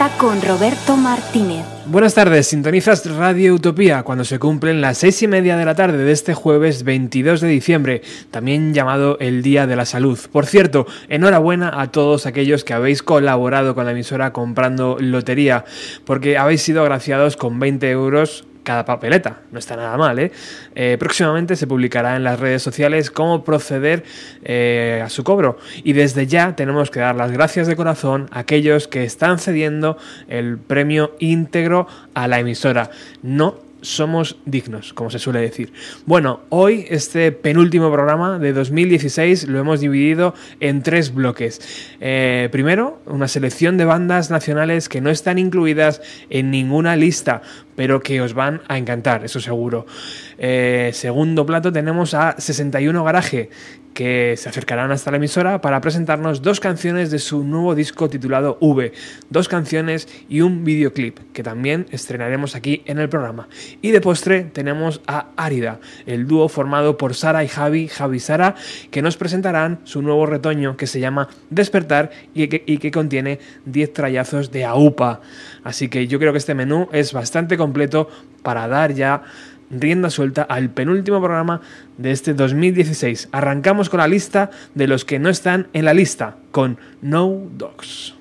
a los 90 con Roberto Martínez. Buenas tardes, sintonizas Radio Utopía cuando se cumplen las seis y media de la tarde de este jueves 22 de diciembre, también llamado el Día de la Salud. Por cierto, enhorabuena a todos aquellos que habéis colaborado con la emisora comprando lotería, porque habéis sido agraciados con 20 euros cada papeleta. No está nada mal, ¿eh? ¿eh? próximamente se publicará en las redes sociales cómo proceder eh, a su cobro. Y desde ya tenemos que dar las gracias de corazón a aquellos que están cediendo el premio íntegro a la emisora. No somos dignos, como se suele decir. Bueno, hoy este penúltimo programa de 2016 lo hemos dividido en tres bloques. Eh, primero, una selección de bandas nacionales que no están incluidas en ninguna lista, pero que os van a encantar, eso seguro. Eh, segundo plato tenemos a 61 Garaje, que se acercarán hasta la emisora para presentarnos dos canciones de su nuevo disco titulado V, dos canciones y un videoclip que también estrenaremos aquí en el programa. Y de postre tenemos a Árida, el dúo formado por Sara y Javi, Javi y Sara, que nos presentarán su nuevo retoño que se llama Despertar y que, contiene 10 trayazos de AUPA. Así que yo creo que este menú es bastante completo para dar ya rienda suelta al penúltimo programa de este 2016. Arrancamos con la lista de los que no están en la lista, con No Dogs.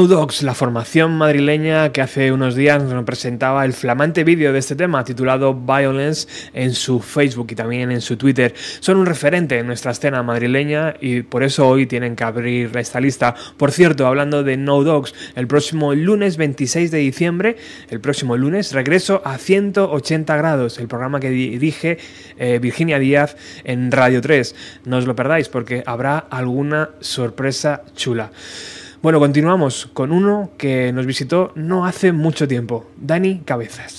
No Dogs, la formación madrileña que hace unos días nos presentaba el flamante vídeo de este tema titulado Violence en su Facebook y también en su Twitter. Son un referente en nuestra escena madrileña y por eso hoy tienen que abrir esta lista. Por cierto, hablando de No Dogs, el próximo lunes 26 de diciembre, el próximo lunes, regreso a 180 grados, el programa que dirige eh, Virginia Díaz en Radio 3. No os lo perdáis porque habrá alguna sorpresa chula. Bueno, continuamos con uno que nos visitó no hace mucho tiempo, Dani Cabezas.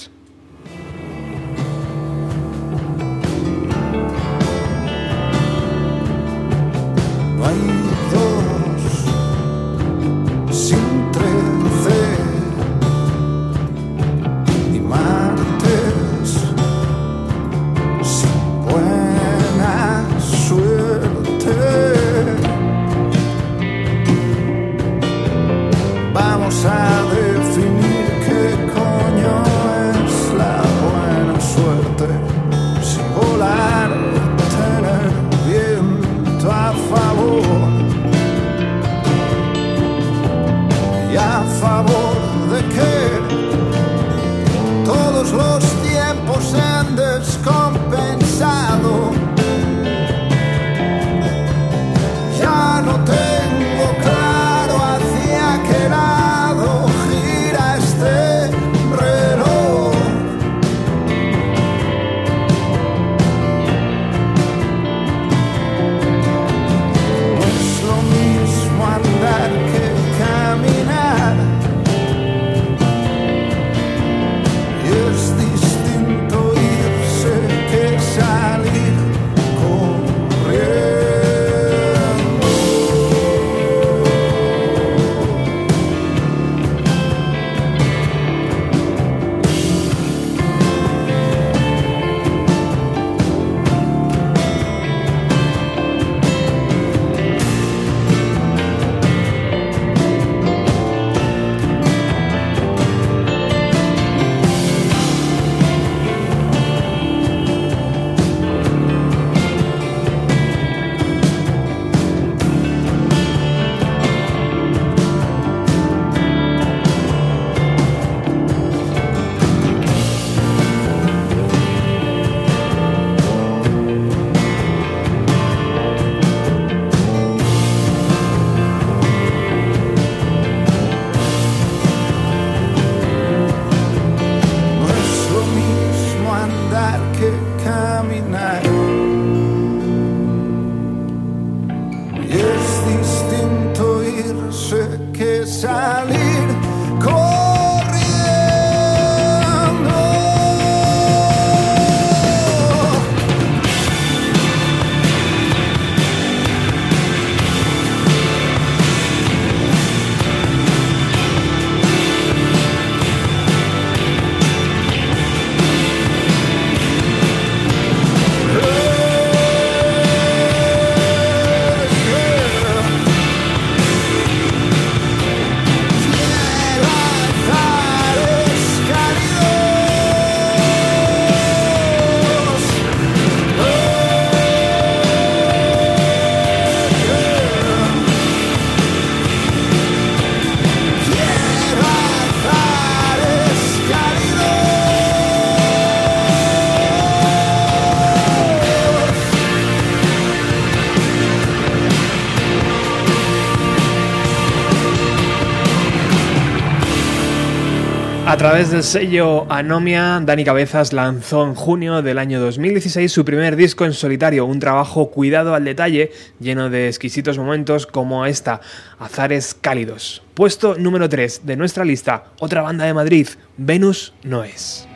Través del sello Anomia, Dani Cabezas lanzó en junio del año 2016 su primer disco en solitario, un trabajo cuidado al detalle, lleno de exquisitos momentos como esta, Azares Cálidos. Puesto número 3 de nuestra lista, otra banda de Madrid, Venus no es.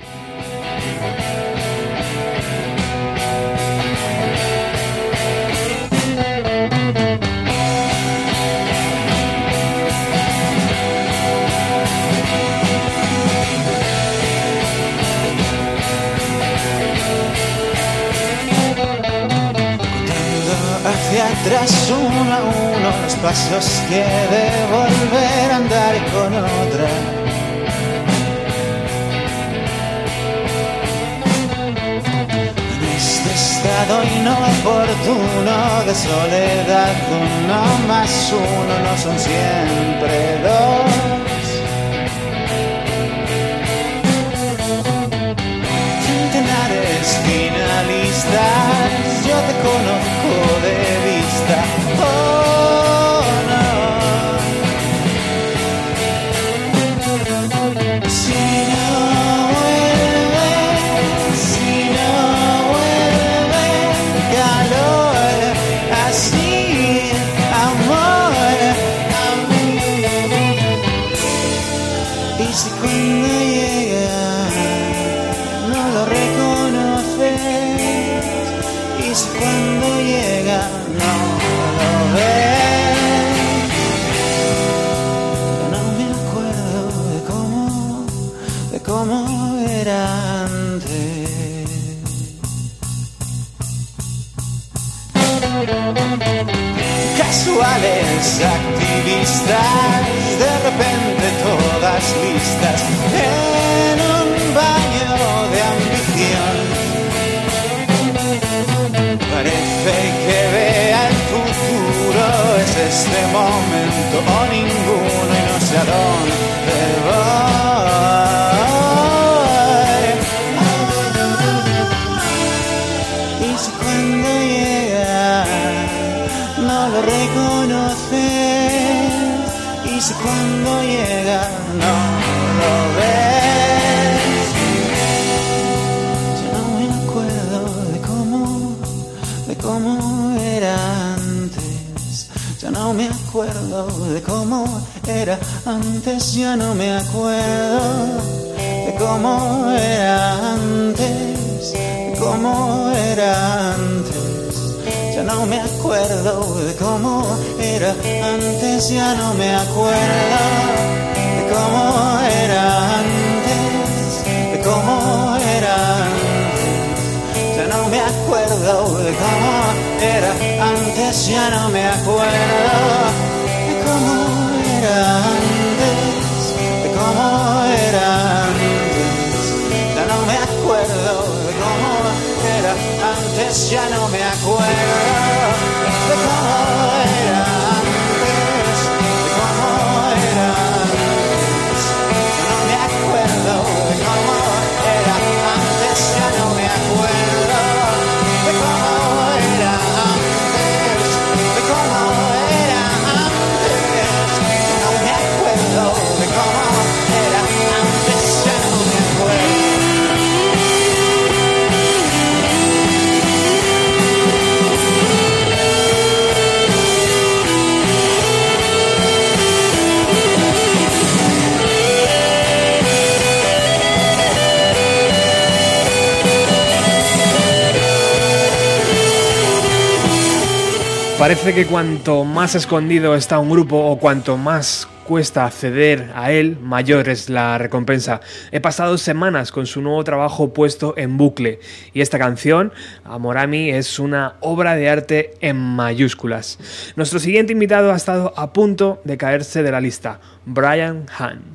Tras uno a uno los pasos que de volver a andar con otra. En este buscado y no oportuno de soledad uno más uno no son siempre dos finalistas yo te conozco de oh activistas, de repente todas listas en un baño de ambición. Parece que vea el futuro, es este momento o ninguno y no sé a dónde voy. De cómo era antes ya no me acuerdo de cómo era antes de cómo era antes ya no me acuerdo de cómo era antes, ya no me acuerdo de cómo era antes, de cómo era antes. Ya no me acuerdo de cómo era antes, ya no me acuerdo antes, de cómo era antes. Ya no me acuerdo de cómo era antes, ya no me acuerdo de cómo era Parece que cuanto más escondido está un grupo o cuanto más cuesta acceder a él, mayor es la recompensa. He pasado semanas con su nuevo trabajo puesto en bucle y esta canción, Amorami, es una obra de arte en mayúsculas. Nuestro siguiente invitado ha estado a punto de caerse de la lista, Brian Hahn.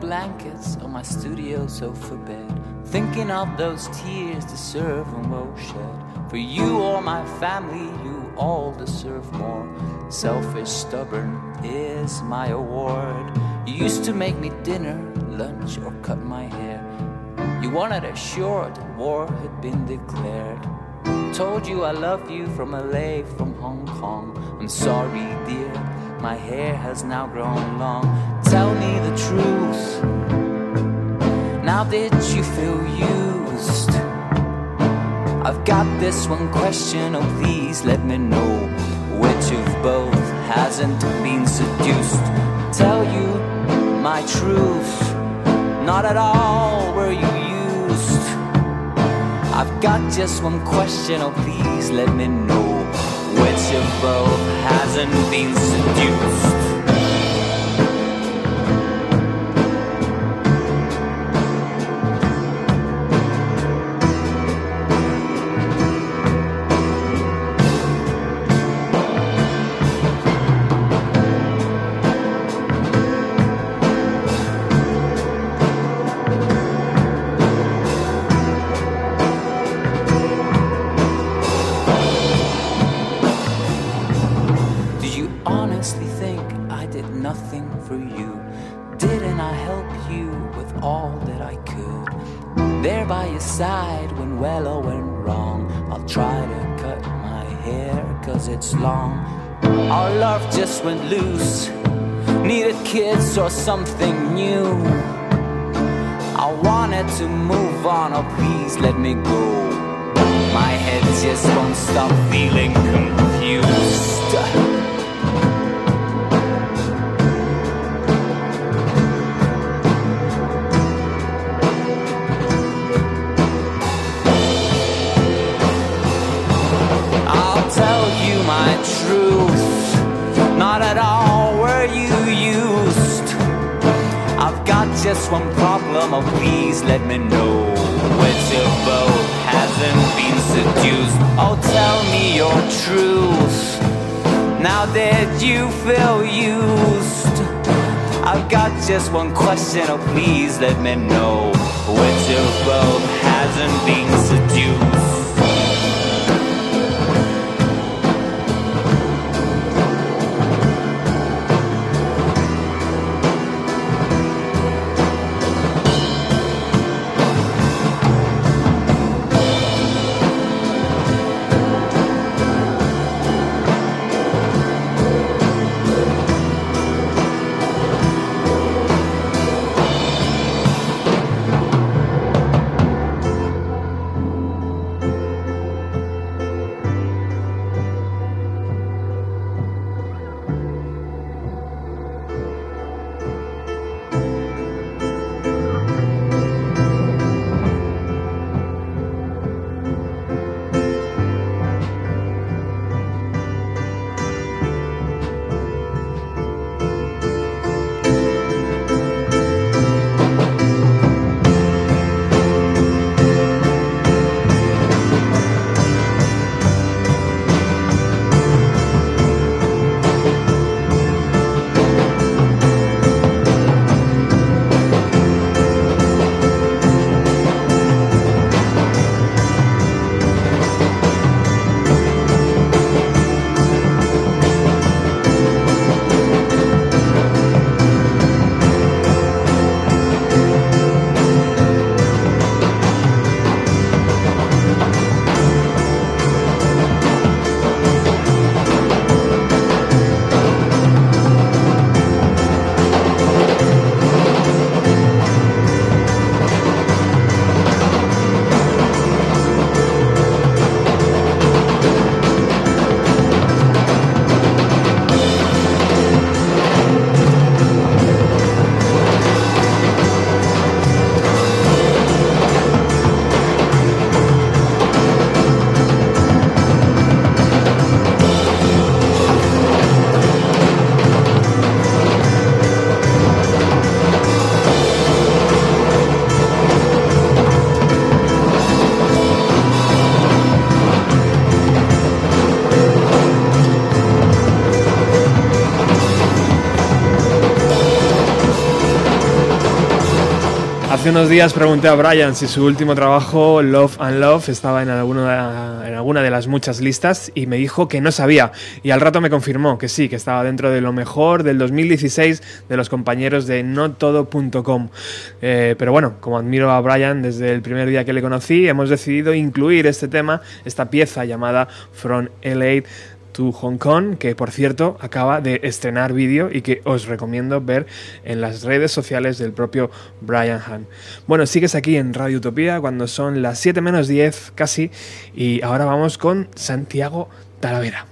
Blankets on my studio sofa bed. Thinking of those tears deserve a well shed. For you or my family, you all deserve more. Selfish, stubborn is my award. You used to make me dinner, lunch, or cut my hair. You wanted assured war had been declared. Told you I love you from LA, from Hong Kong. I'm sorry, dear, my hair has now grown long. Tell me the truth. Now did you feel used? I've got this one question, oh please let me know which of both hasn't been seduced. Tell you my truth, not at all were you used. I've got just one question, oh please let me know which of both hasn't been seduced. Went loose. Needed kids or something new. I wanted to move on, oh please let me go. My head just won't stop feeling one problem, oh please let me know. Which of both hasn't been seduced? Oh, tell me your truth. Now that you feel used, I've got just one question, oh please let me know. Which of both hasn't been seduced? Hace unos días pregunté a Brian si su último trabajo, Love and Love, estaba en alguna, de las muchas listas y me dijo que no sabía. Y al rato me confirmó que sí, que estaba dentro de lo mejor del 2016 de los compañeros de notodo.com. Eh, pero bueno, como admiro a Brian desde el primer día que le conocí, hemos decidido incluir este tema, esta pieza llamada From LA to Hong Kong, que por cierto acaba de estrenar vídeo y que os recomiendo ver en las redes sociales del propio Brian Han. Bueno, sigues aquí en Radio Utopía cuando son las 7 menos 10 casi y ahora vamos con Santiago Talavera.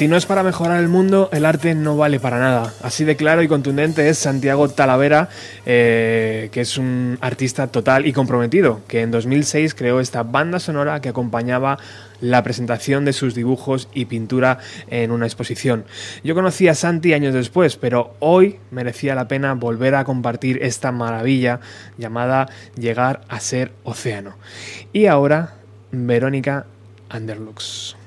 Si no es para mejorar el mundo, el arte no vale para nada. Así de claro y contundente es Santiago Talavera, eh, que es un artista total y comprometido, que en 2006 creó esta banda sonora que acompañaba la presentación de sus dibujos y pintura en una exposición. Yo conocí a Santi años después, pero hoy merecía la pena volver a compartir esta maravilla llamada Llegar a ser océano. Y ahora, Verónica Underlux.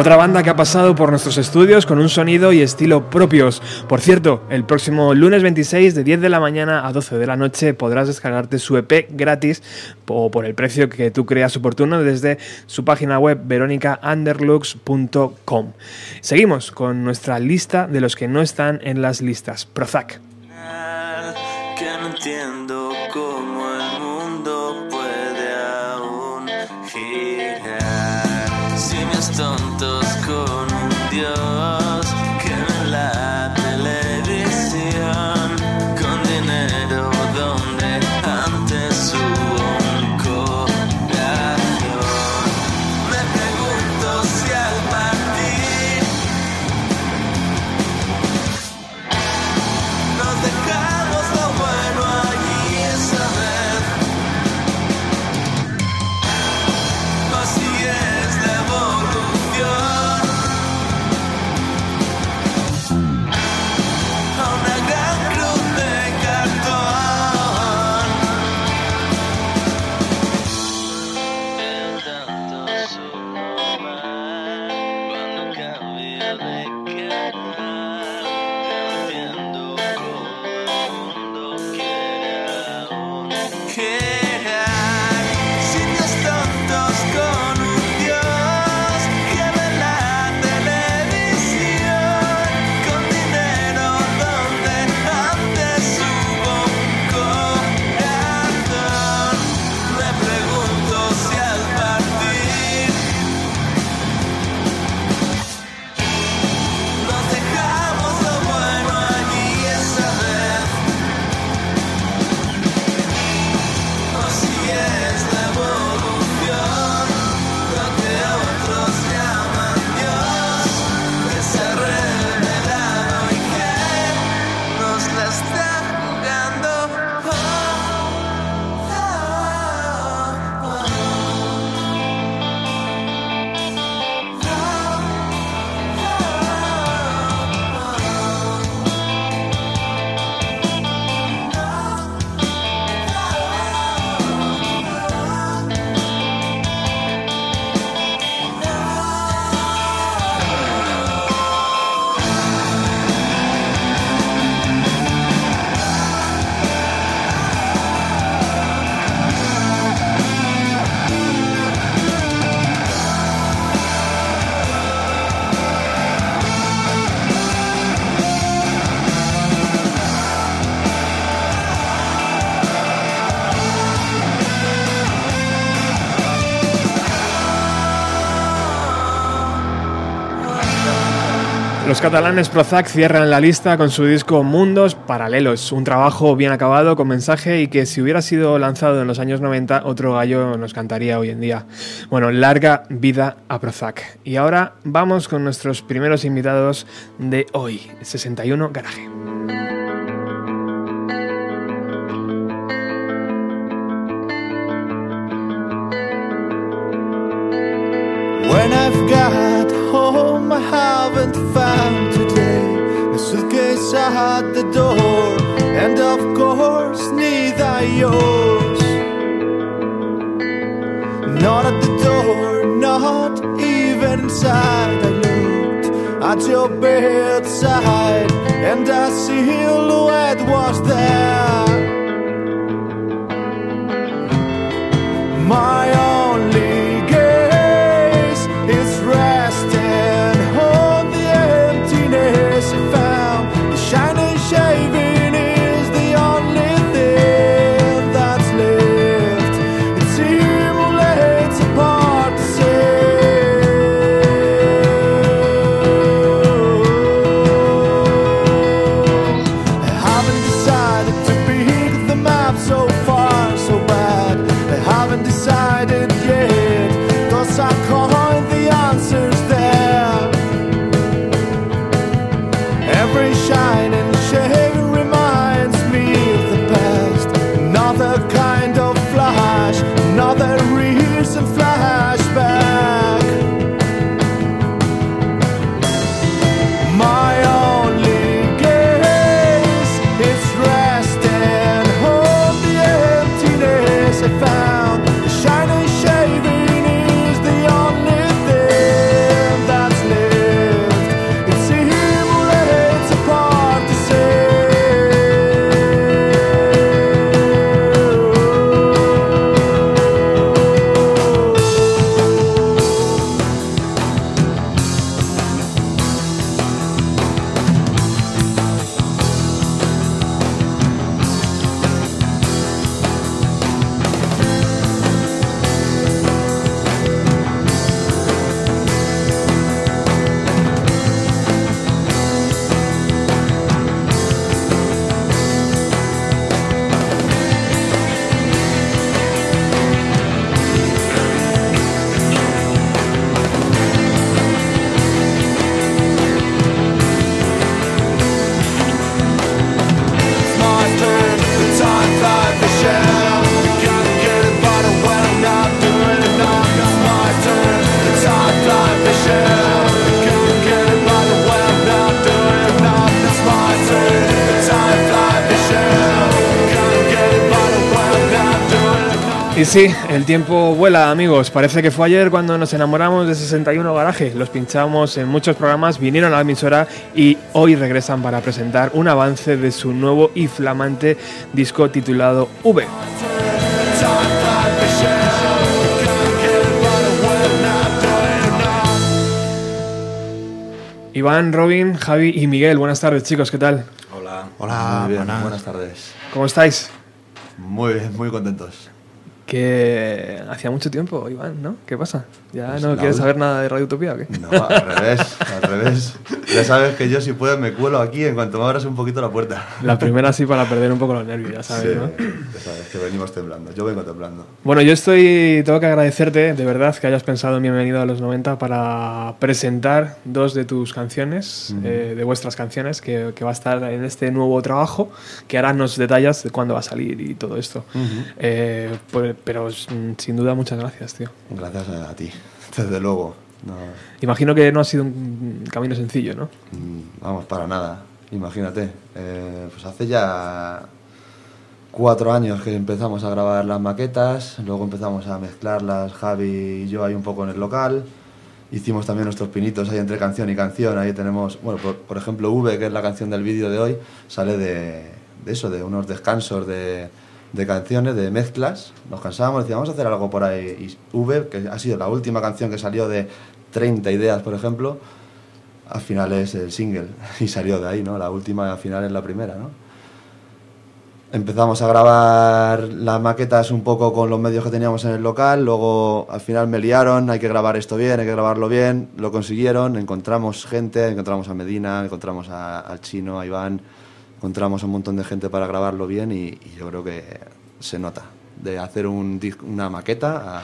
Otra banda que ha pasado por nuestros estudios con un sonido y estilo propios. Por cierto, el próximo lunes 26 de 10 de la mañana a 12 de la noche podrás descargarte su EP gratis o por el precio que tú creas oportuno desde su página web veronicaunderlux.com. Seguimos con nuestra lista de los que no están en las listas. Prozac. Tontos con un dios Los catalanes Prozac cierran la lista con su disco Mundos Paralelos, un trabajo bien acabado con mensaje y que si hubiera sido lanzado en los años 90 otro gallo nos cantaría hoy en día. Bueno, larga vida a Prozac. Y ahora vamos con nuestros primeros invitados de hoy, 61 Garaje. Door, and of course, neither yours. Not at the door, not even inside. I looked at your bedside, and a silhouette was there. My sí, el tiempo vuela, amigos. Parece que fue ayer cuando nos enamoramos de 61 Garaje. Los pinchamos en muchos programas, vinieron a la emisora y hoy regresan para presentar un avance de su nuevo y flamante disco titulado V. Iván, Robin, Javi y Miguel, buenas tardes chicos, ¿qué tal? Hola. Hola, Muy bien, buenas. buenas tardes. ¿Cómo estáis? Muy, muy contentos. Que hacía mucho tiempo, Iván, ¿no? ¿Qué pasa? ¿Ya Pues no quieres saber nada de Radio Utopía o qué? No, al revés, al revés. Ya sabes que yo si puedo me cuelo aquí en cuanto me abras un poquito la puerta. La primera sí para perder un poco los nervios, ya sabes, Sí, ¿no? ya sabes que venimos temblando. Yo vengo temblando. Bueno, yo estoy, tengo que agradecerte de verdad que hayas pensado en Bienvenido a los 90 para presentar dos de tus canciones, eh, de vuestras canciones, que, que va a estar en este nuevo trabajo, que ahora nos detallas de cuándo va a salir y todo esto. Eh, pues- pero mm, sin duda muchas gracias, tío. Gracias a, ti, desde luego. No, Imagino que no ha sido un camino sencillo, ¿no? mm, vamos, para nada. Imagínate. eh, pues hace ya cuatro años que empezamos a grabar las maquetas, luego empezamos a mezclarlas Javi y yo ahí un poco en el local. Hicimos también nuestros pinitos ahí entre canción y canción. Ahí tenemos, bueno, por, por ejemplo, V, que es la canción del vídeo de hoy, sale de, de eso, de unos descansos de, de canciones, de mezclas. Nos cansábamos, decíamos, vamos a hacer algo por ahí. Y V, que ha sido la última canción que salió de 30 ideas, por ejemplo, al final es el single. Y salió de ahí, ¿no? La última al final es la primera, ¿no? Empezamos a grabar las maquetas un poco con los medios que teníamos en el local, luego al final me liaron, hay que grabar esto bien, hay que grabarlo bien, lo consiguieron, encontramos gente, encontramos a Medina, encontramos a- al chino, a Iván, encontramos a un montón de gente para grabarlo bien y, y yo creo que se nota, de hacer un una maqueta a,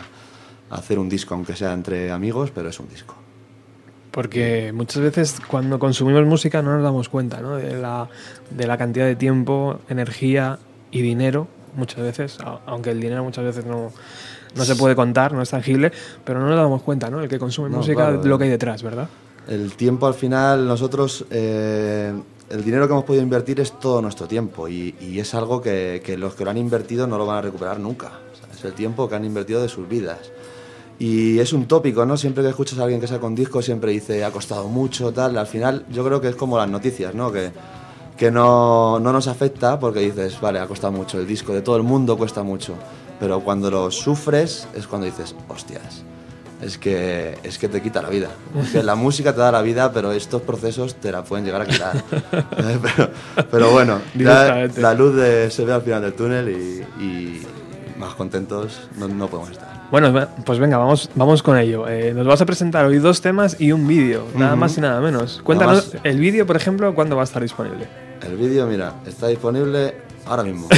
a hacer un disco, aunque sea entre amigos, pero es un disco. Porque muchas veces cuando consumimos música no nos damos cuenta ¿no? de, la, de la cantidad de tiempo, energía y dinero, muchas veces, aunque el dinero muchas veces no, no se puede contar, no es tangible, pero no nos damos cuenta, ¿no? El que consume No, música, claro, lo eh. que hay detrás, ¿verdad? El tiempo al final, nosotros, eh, el dinero que hemos podido invertir es todo nuestro tiempo y, es algo que, los que lo han invertido no lo van a recuperar nunca. Es el tiempo que han invertido de sus vidas. Y es un tópico, ¿no? Siempre que escuchas a alguien que saca un disco siempre dice ha costado mucho, tal. Al final yo creo que es como las noticias, ¿no? Que, que no, no nos afecta porque dices, vale, ha costado mucho, el disco de todo el mundo cuesta mucho. Pero cuando lo sufres es cuando dices, hostias, es que, es que te quita la vida. Es que la música te da la vida, pero estos procesos te la pueden llegar a quitar. Pero, pero bueno, Directamente. la luz de- se ve al final del túnel y, y más contentos no, no podemos estar. Bueno, pues venga, vamos, vamos con ello. Eh, nos vas a presentar hoy dos temas y un vídeo, nada más y nada menos. Cuéntanos, el vídeo, por ejemplo, ¿cuándo va a estar disponible? El vídeo, mira, está disponible ahora mismo.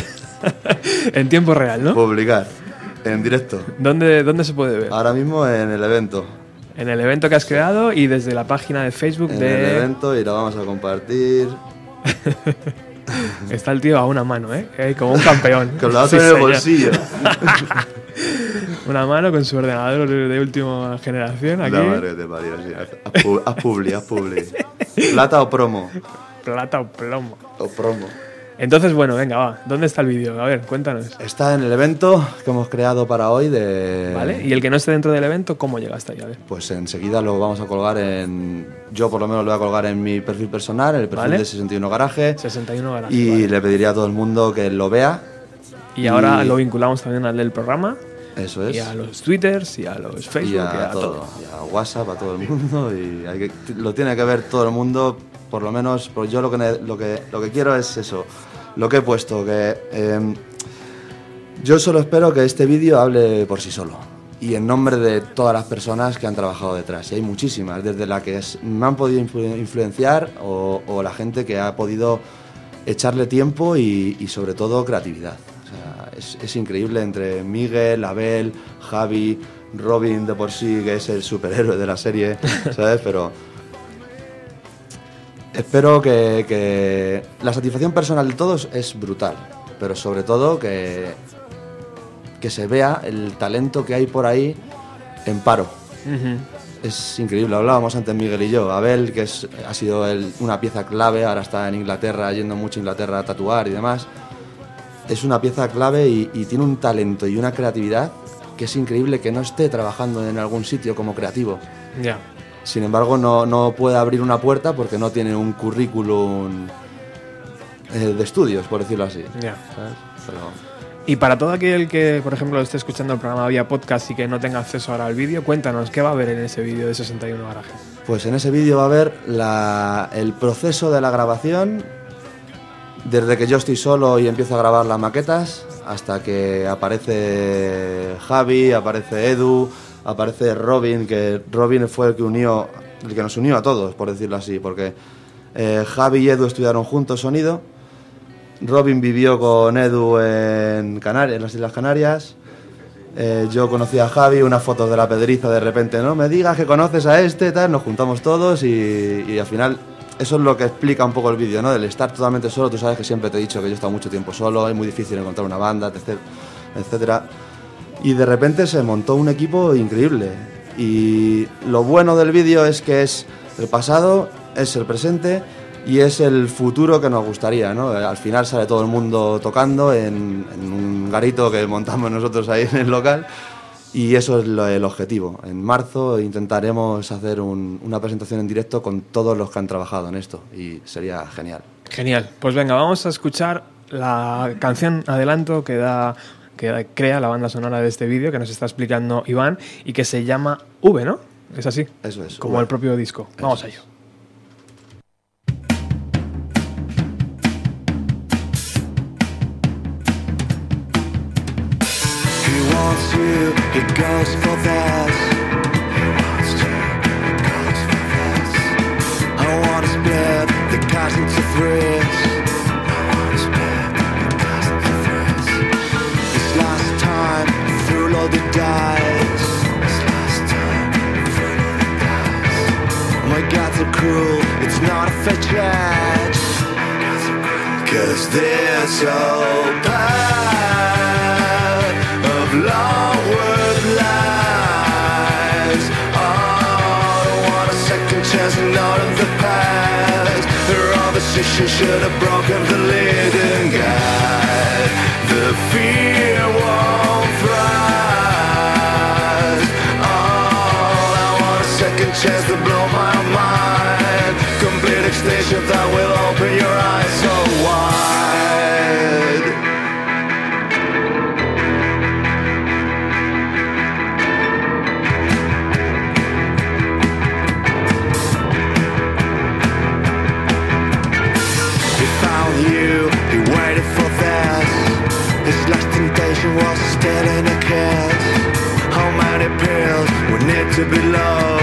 en tiempo real, ¿no? Publicar en directo. ¿Dónde, ¿Dónde se puede ver? Ahora mismo en el evento. En el evento que has creado y desde la página de Facebook En de... el evento y lo vamos a compartir. Está el tío a una mano, ¿eh? Eh, Como un campeón. Con la Sí, otra en el bolsillo. Una mano con su ordenador de última generación aquí. La madre te parió, sí. Haz publi, haz publi. Plata o promo. Plata o plomo. O promo. Entonces, bueno, venga, va. ¿Dónde está el vídeo? A ver, cuéntanos. Está en el evento que hemos creado para hoy de... ¿Vale? Y el que no esté dentro del evento, ¿cómo llega hasta ahí? A ver. Pues enseguida lo vamos a colgar en... Yo por lo menos lo voy a colgar en mi perfil personal, el perfil Vale. de 61 Garaje. 61 garaje. Y vale. le pediría a todo el mundo que lo vea. Y ahora lo vinculamos también al del programa. Eso es. Y a los twitters y a los Facebook y a, todo, y a WhatsApp, a todo el mundo. Y hay que- lo tiene que ver todo el mundo, por lo menos, yo lo que, lo que, lo que quiero es eso, lo que he puesto, que em, yo solo espero que este vídeo hable por sí solo. Y en nombre de todas las personas que han trabajado detrás. Y hay muchísimas, desde la que me han podido influ- influenciar o, la gente que ha podido echarle tiempo y, sobre todo creatividad. Es, es increíble entre Miguel, Abel, Javi, Robin de por sí, que es el superhéroe de la serie, ¿sabes? Pero espero que, que la satisfacción personal de todos es brutal, pero sobre todo que, que se vea el talento que hay por ahí en paro. Es increíble, hablábamos antes Miguel y yo. Abel, que es, ha sido el- una pieza clave, ahora está en Inglaterra, yendo mucho a Inglaterra a tatuar y demás. es una pieza clave y, y tiene un talento y una creatividad que es increíble que no esté trabajando en algún sitio como creativo. Ya. Sin embargo, no, no puede abrir una puerta porque no tiene un currículum eh, de estudios, por decirlo así. Ya. ¿sabes? Pero- Y para todo aquel que, por ejemplo, esté escuchando el programa vía podcast y que no tenga acceso ahora al vídeo, cuéntanos, ¿qué va a haber en ese vídeo de 61 Garaje? Pues en ese vídeo va a haber la- el proceso de la grabación, desde que yo estoy solo y empiezo a grabar las maquetas, hasta que aparece Javi, aparece Edu, aparece Robin, que Robin fue el que unió, el que nos unió a todos, por decirlo así, porque eh, Javi y Edu estudiaron juntos sonido, Robin vivió con Edu en Canarias, en las Islas Canarias. Eh, yo conocí a Javi, unas fotos de la pedriza de repente, no me digas que conoces a este, tal, nos juntamos todos y, y al final eso es lo que explica un poco el vídeo, ¿no? El estar totalmente solo, tú sabes que siempre te he dicho que yo he estado mucho tiempo solo, es muy difícil encontrar una banda, etc. etcétera. Y de repente se montó un equipo increíble. Y lo bueno del vídeo es que es el pasado, es el presente y es el futuro que nos gustaría, ¿no? Al final sale todo el mundo tocando en, un garito que montamos nosotros ahí en el local y eso es lo- el objetivo. En marzo intentaremos hacer un- una presentación en directo con todos los que han trabajado en esto y sería genial. Genial. Pues venga, vamos a escuchar la canción adelanto que da que crea la banda sonora de este vídeo que nos está explicando Iván y que se llama V, ¿no? Es así. Eso es. Como el propio disco. Vamos a ello. My gods are cruel, it's not a fair judge. Cause they're so bad of long lies. Want a second chance, in the past. Should have broken the leading guide. The fear chance to blow my mind. Complete extinction that will open your eyes so wide. To be low?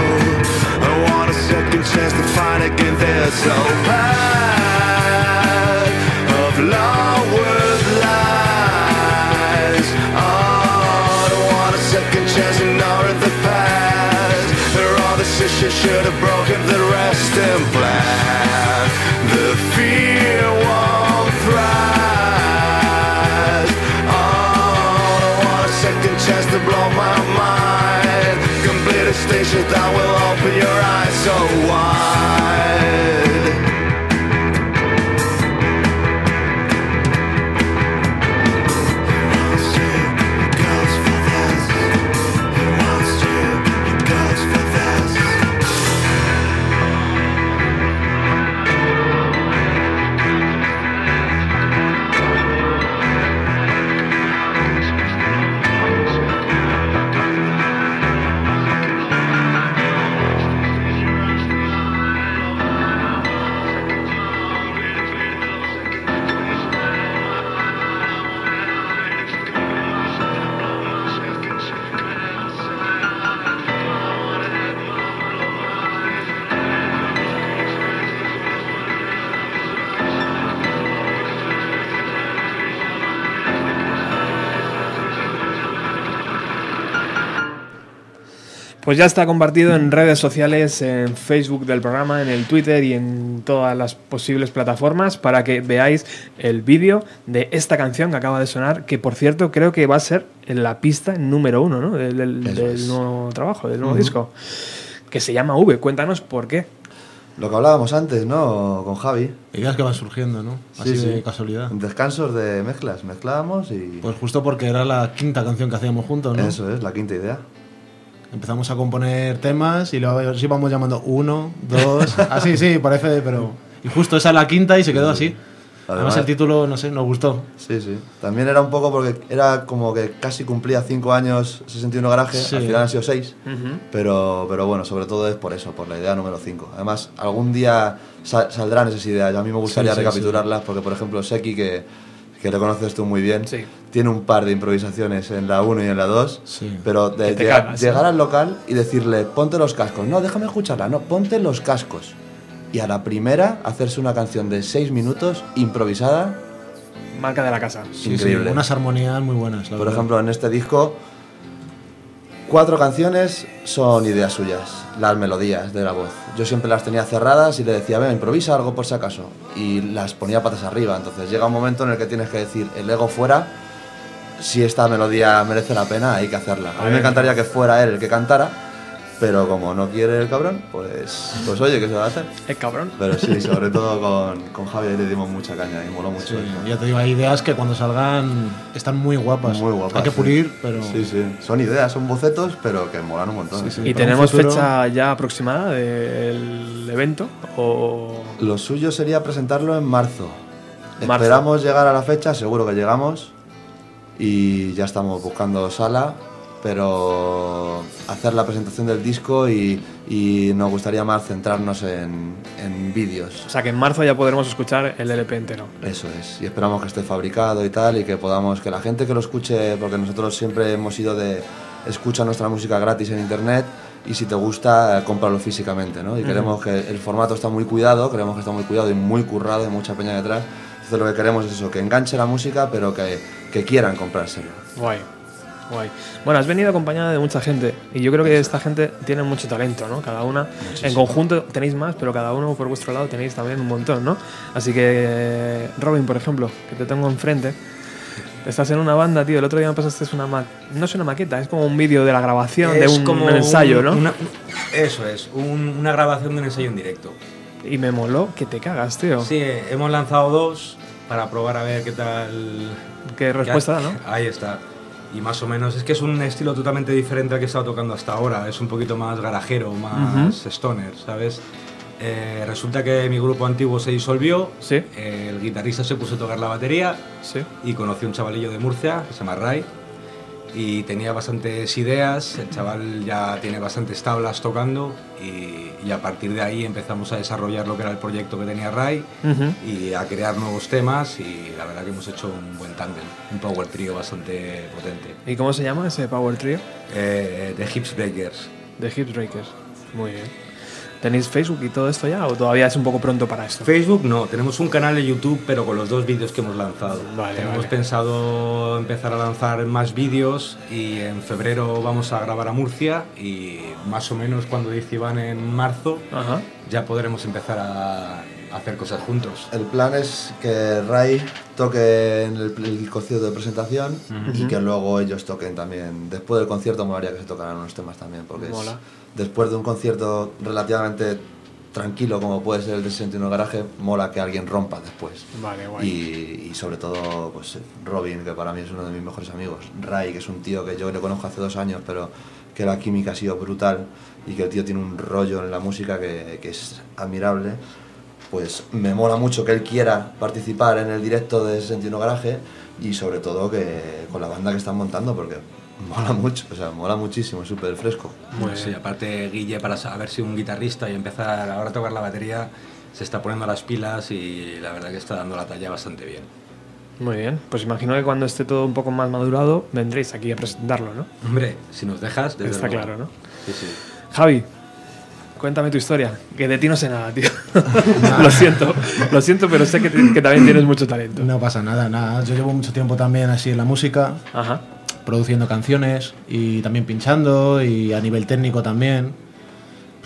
I want a second chance to find again. They're so bad of love with lies. Oh, I want a second chance know in the past. They're all the shit should have broken the rest in plan. The fear your eyes so wide. Pues ya está compartido en redes sociales, en Facebook del programa, en el Twitter y en todas las posibles plataformas para que veáis el vídeo de esta canción que acaba de sonar, que por cierto creo que va a ser en la pista número uno ¿no? del, nuevo trabajo, del nuevo disco, que se llama V. Cuéntanos por qué. Lo que hablábamos antes, ¿no? Con Javi. Ideas que van surgiendo, ¿no? Así de casualidad. Descansos de mezclas, mezclábamos y... Pues justo porque era la quinta canción que hacíamos juntos, ¿no? Eso es, la quinta idea. Empezamos a componer temas y luego los íbamos llamando uno, dos, así, sí, parece, pero... Y justo esa es la quinta y se quedó así. Además, el título, no sé, nos gustó. Sí, sí. También era un poco porque era como que casi cumplía cinco años 61 Garaje, Sí. al final han sido seis. pero, pero bueno, sobre todo es por eso, por la idea número 5. Además, algún día sa- saldrán esas ideas. A mí me gustaría Sí, sí, recapitularlas porque, por ejemplo, Seki, que, que le conoces tú muy bien, Sí. tiene un par de improvisaciones en la 1 y en la 2. Sí. Pero de te llegar, cagas, llegar ¿no? al local y decirle, ponte los cascos. No, déjame escucharla. No, ponte los cascos. Y a la primera, hacerse una canción de seis minutos improvisada. Marca de la casa. Sí, Increíble. sí, unas armonías muy buenas, la Por verdad. ejemplo, en este disco, cuatro canciones son ideas suyas, las melodías de la voz. Yo siempre las tenía cerradas y le decía, venga, improvisa algo por si acaso. Y las ponía patas arriba. Entonces llega un momento en el que tienes que decir, el ego fuera, si esta melodía merece la pena, hay que hacerla. A mí me encantaría que fuera él el que cantara, pero como no quiere el cabrón, pues, pues oye, ¿qué se va a hacer? Es cabrón. Pero sí, sobre todo con, con Javi ahí le dimos mucha caña y moló mucho Sí, eso. ya te digo, hay ideas que cuando salgan están muy guapas. Muy guapas. Hay que sí. pulir, pero... Sí, sí. Son ideas, son bocetos, pero que molan un montón. Sí, sí. ¿Y tenemos futuro- fecha ya aproximada del evento? ¿O Lo suyo sería presentarlo en marzo. Marzo. Esperamos llegar a la fecha, seguro que llegamos. Y ya estamos buscando sala, pero hacer la presentación del disco y, y nos gustaría más centrarnos en, en vídeos. O sea que en marzo ya podremos escuchar el LP entero. Eso es, y esperamos que esté fabricado y tal, y que podamos, que la gente que lo escuche, porque nosotros siempre hemos ido de escucha nuestra música gratis en internet y si te gusta, eh, cómpralo físicamente, ¿no? Y queremos que el formato está muy cuidado, creemos que está muy cuidado y muy currado, hay mucha peña detrás. Entonces lo que queremos es eso, que enganche la música, pero que, que quieran comprárselo. Guay. Guay. Bueno, has venido acompañada de mucha gente y yo creo que esta gente tiene mucho talento, ¿no? Cada una, en conjunto tenéis más, pero cada uno por vuestro lado tenéis también un montón, ¿no? Así que, Robin, por ejemplo, que te tengo enfrente, estás en una banda, tío. El otro día me pasaste una ma- no es una maqueta, es como un vídeo de la grabación de un, como un ensayo, ¿no? una- eso es, un- una grabación de un ensayo en directo. Y me moló que te cagas, tío. Sí, hemos lanzado dos para probar a ver qué tal. Qué respuesta ¿no? Ahí está. Y más o menos, es que es un estilo totalmente diferente al que he estado tocando hasta ahora. Es un poquito más garajero, más stoner, ¿sabes? Eh, resulta que mi grupo antiguo se disolvió. Sí. eh, el guitarrista se puso a tocar la batería. Sí. y conocí a un chavalillo de Murcia que se llama Ray y tenía bastantes ideas, el chaval ya tiene bastantes tablas tocando y, y a partir de ahí empezamos a desarrollar lo que era el proyecto que tenía Ray y a crear nuevos temas y la verdad que hemos hecho un buen tándem, un power trio bastante potente. ¿Y cómo se llama ese Power Trio? Eh, de Hips Breakers. De Hip Breakers. Muy bien. ¿Tenéis Facebook y todo esto ya o todavía es un poco pronto para esto? Facebook no, tenemos un canal de YouTube, pero con los dos vídeos que hemos lanzado. Vale, Hemos vale. pensado empezar a lanzar más vídeos y en febrero vamos a grabar a Murcia y más o menos cuando dice Iván en marzo Ajá. ya podremos empezar a hacer cosas juntos. El plan es que Ray toque en el, el concierto de presentación y que luego ellos toquen también. Después del concierto molaría que se tocaran unos temas también, porque es-. Después de un concierto relativamente tranquilo como puede ser el de 61 Garaje, mola que alguien rompa después. Vale, guay. Y, y sobre todo, pues Robin, que para mí es uno de mis mejores amigos. Ray, que es un tío que yo le conozco hace dos años, pero que la química ha sido brutal y que el tío tiene un rollo en la música que, que es admirable. Pues me mola mucho que él quiera participar en el directo de 61 Garaje y sobre todo que con la banda que están montando, porque mola mucho, o sea, mola muchísimo, es súper fresco. Muy Sí, bien. aparte Guille para haber sido un guitarrista y empezar ahora a tocar la batería se está poniendo las pilas y la verdad que está dando la talla bastante bien. Muy bien. Pues imagino que cuando esté todo un poco más madurado vendréis aquí a presentarlo, ¿no? Hombre, si nos dejas, desde Está luego. claro, ¿no? Sí, sí. Javi, cuéntame tu historia. Que de ti no sé nada, tío. lo siento, lo siento, pero sé que, que también tienes mucho talento. No pasa nada, nada. Yo llevo mucho tiempo también así en la música, Ajá. Produciendo canciones y también pinchando y a nivel técnico también.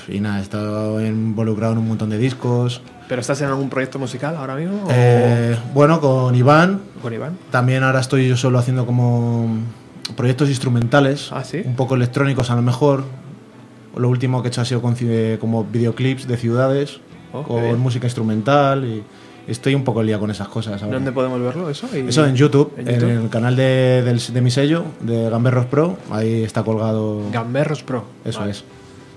Y nada, he estado involucrado en un montón de discos. ¿Pero estás en algún proyecto musical ahora mismo? Eh, bueno, con Iván. ¿Con Iván? También ahora estoy yo solo haciendo como proyectos instrumentales. Ah, ¿sí? Un poco electrónicos a lo mejor. Lo último que he hecho ha sido con como videoclips de ciudades. Oh, con música instrumental y estoy un poco liado con esas cosas. ahora. ¿Dónde podemos verlo eso? Y- Eso en YouTube, ¿En el canal de, del- de mi sello, de Gamberros Pro, ahí está colgado. Gamberros Pro. Eso Vale. es.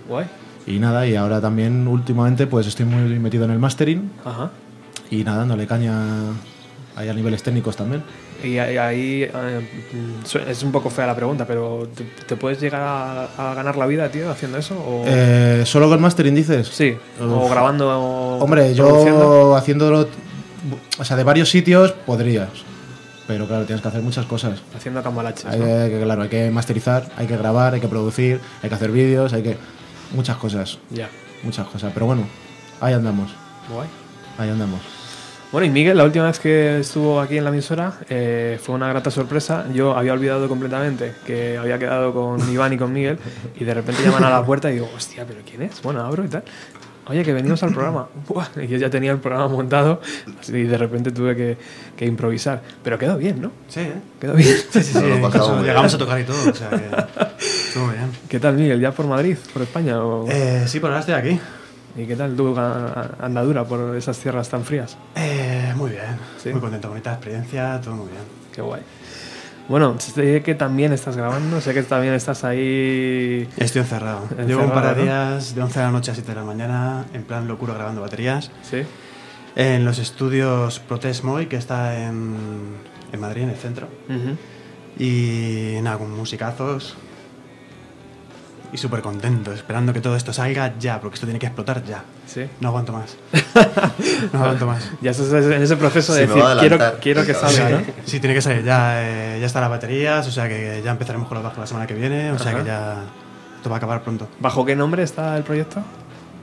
Guay. Y nada, y ahora también últimamente pues estoy muy metido en el mastering Ajá. y nada, dándole caña ahí a niveles técnicos también. Y ahí, eh, es un poco fea la pregunta, pero ¿te, puedes llegar a, a ganar la vida, tío, haciendo eso? O... Eh, ¿Solo con mastering dices? sí, o grabando. Hombre, yo haciéndolo, o sea, de varios sitios podrías. Pero claro, tienes que hacer muchas cosas. Haciendo cambalaches. Hay ¿no? que, claro, hay que masterizar, hay que grabar, hay que producir, hay que hacer vídeos, hay que... Muchas cosas, Ya. muchas cosas. Pero bueno, ahí andamos, Guay. ahí andamos. Bueno, y Miguel, la última vez que estuvo aquí en la emisora eh, fue una grata sorpresa. Yo había olvidado completamente que había quedado con Iván y con Miguel y de repente llaman a la puerta y digo, hostia, ¿pero quién es? Bueno, abro y tal. Oye, que venimos al programa. Buah, y yo ya tenía el programa montado y de repente tuve que, que improvisar. Pero quedó bien, ¿no? Sí, ¿eh? Quedó bien. Sí, sí, sí. Llegamos a tocar y todo, o sea que estuvo bien. ¿Qué tal, Miguel? ¿Ya por Madrid? ¿Por España? o- Eh, sí, por ahora estoy aquí. ¿Y qué tal tu andadura por esas tierras tan frías? Eh, muy bien, Sí. muy contento, bonita experiencia, todo muy bien. Qué guay. Bueno, sé que también estás grabando, sé que también estás ahí... Estoy encerrado. Encerrado, Llevo un par de ¿no? días, de 11 de la noche a 7 de la mañana, en plan locura grabando baterías. Sí. En los estudios Protest Moy, que está en, en Madrid, en el centro. Ujú. Y nada, con musicazos. Y súper contento, esperando que todo esto salga ya, porque esto tiene que explotar ya. Sí. No aguanto más. No aguanto más. Ya estás en ese proceso de Sí, decir, quiero, quiero que salga, ¿no? Sí, tiene que salir. Ya, eh, ya están las baterías, o sea que ya empezaremos con los bajos la semana que viene, o sea que ya esto va a acabar pronto. ¿Bajo qué nombre está el proyecto?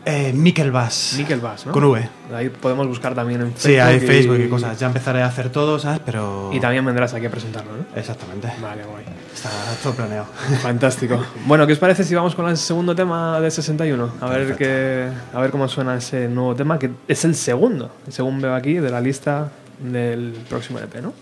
Eh, Mikel Bass. Nickel Bass, ¿no? Con V. Ahí podemos buscar también en Facebook. Sí, hay Facebook y cosas. Ya empezaré a hacer todo, ¿sabes? Pero. Y también vendrás aquí a presentarlo, ¿no? Exactamente. Vale, guay. Está todo planeado. Fantástico. Bueno, ¿qué os parece si vamos con el segundo tema de 61? A ver, qué, a ver cómo suena ese nuevo tema, que es el segundo, según veo aquí, de la lista del próximo EP, ¿no?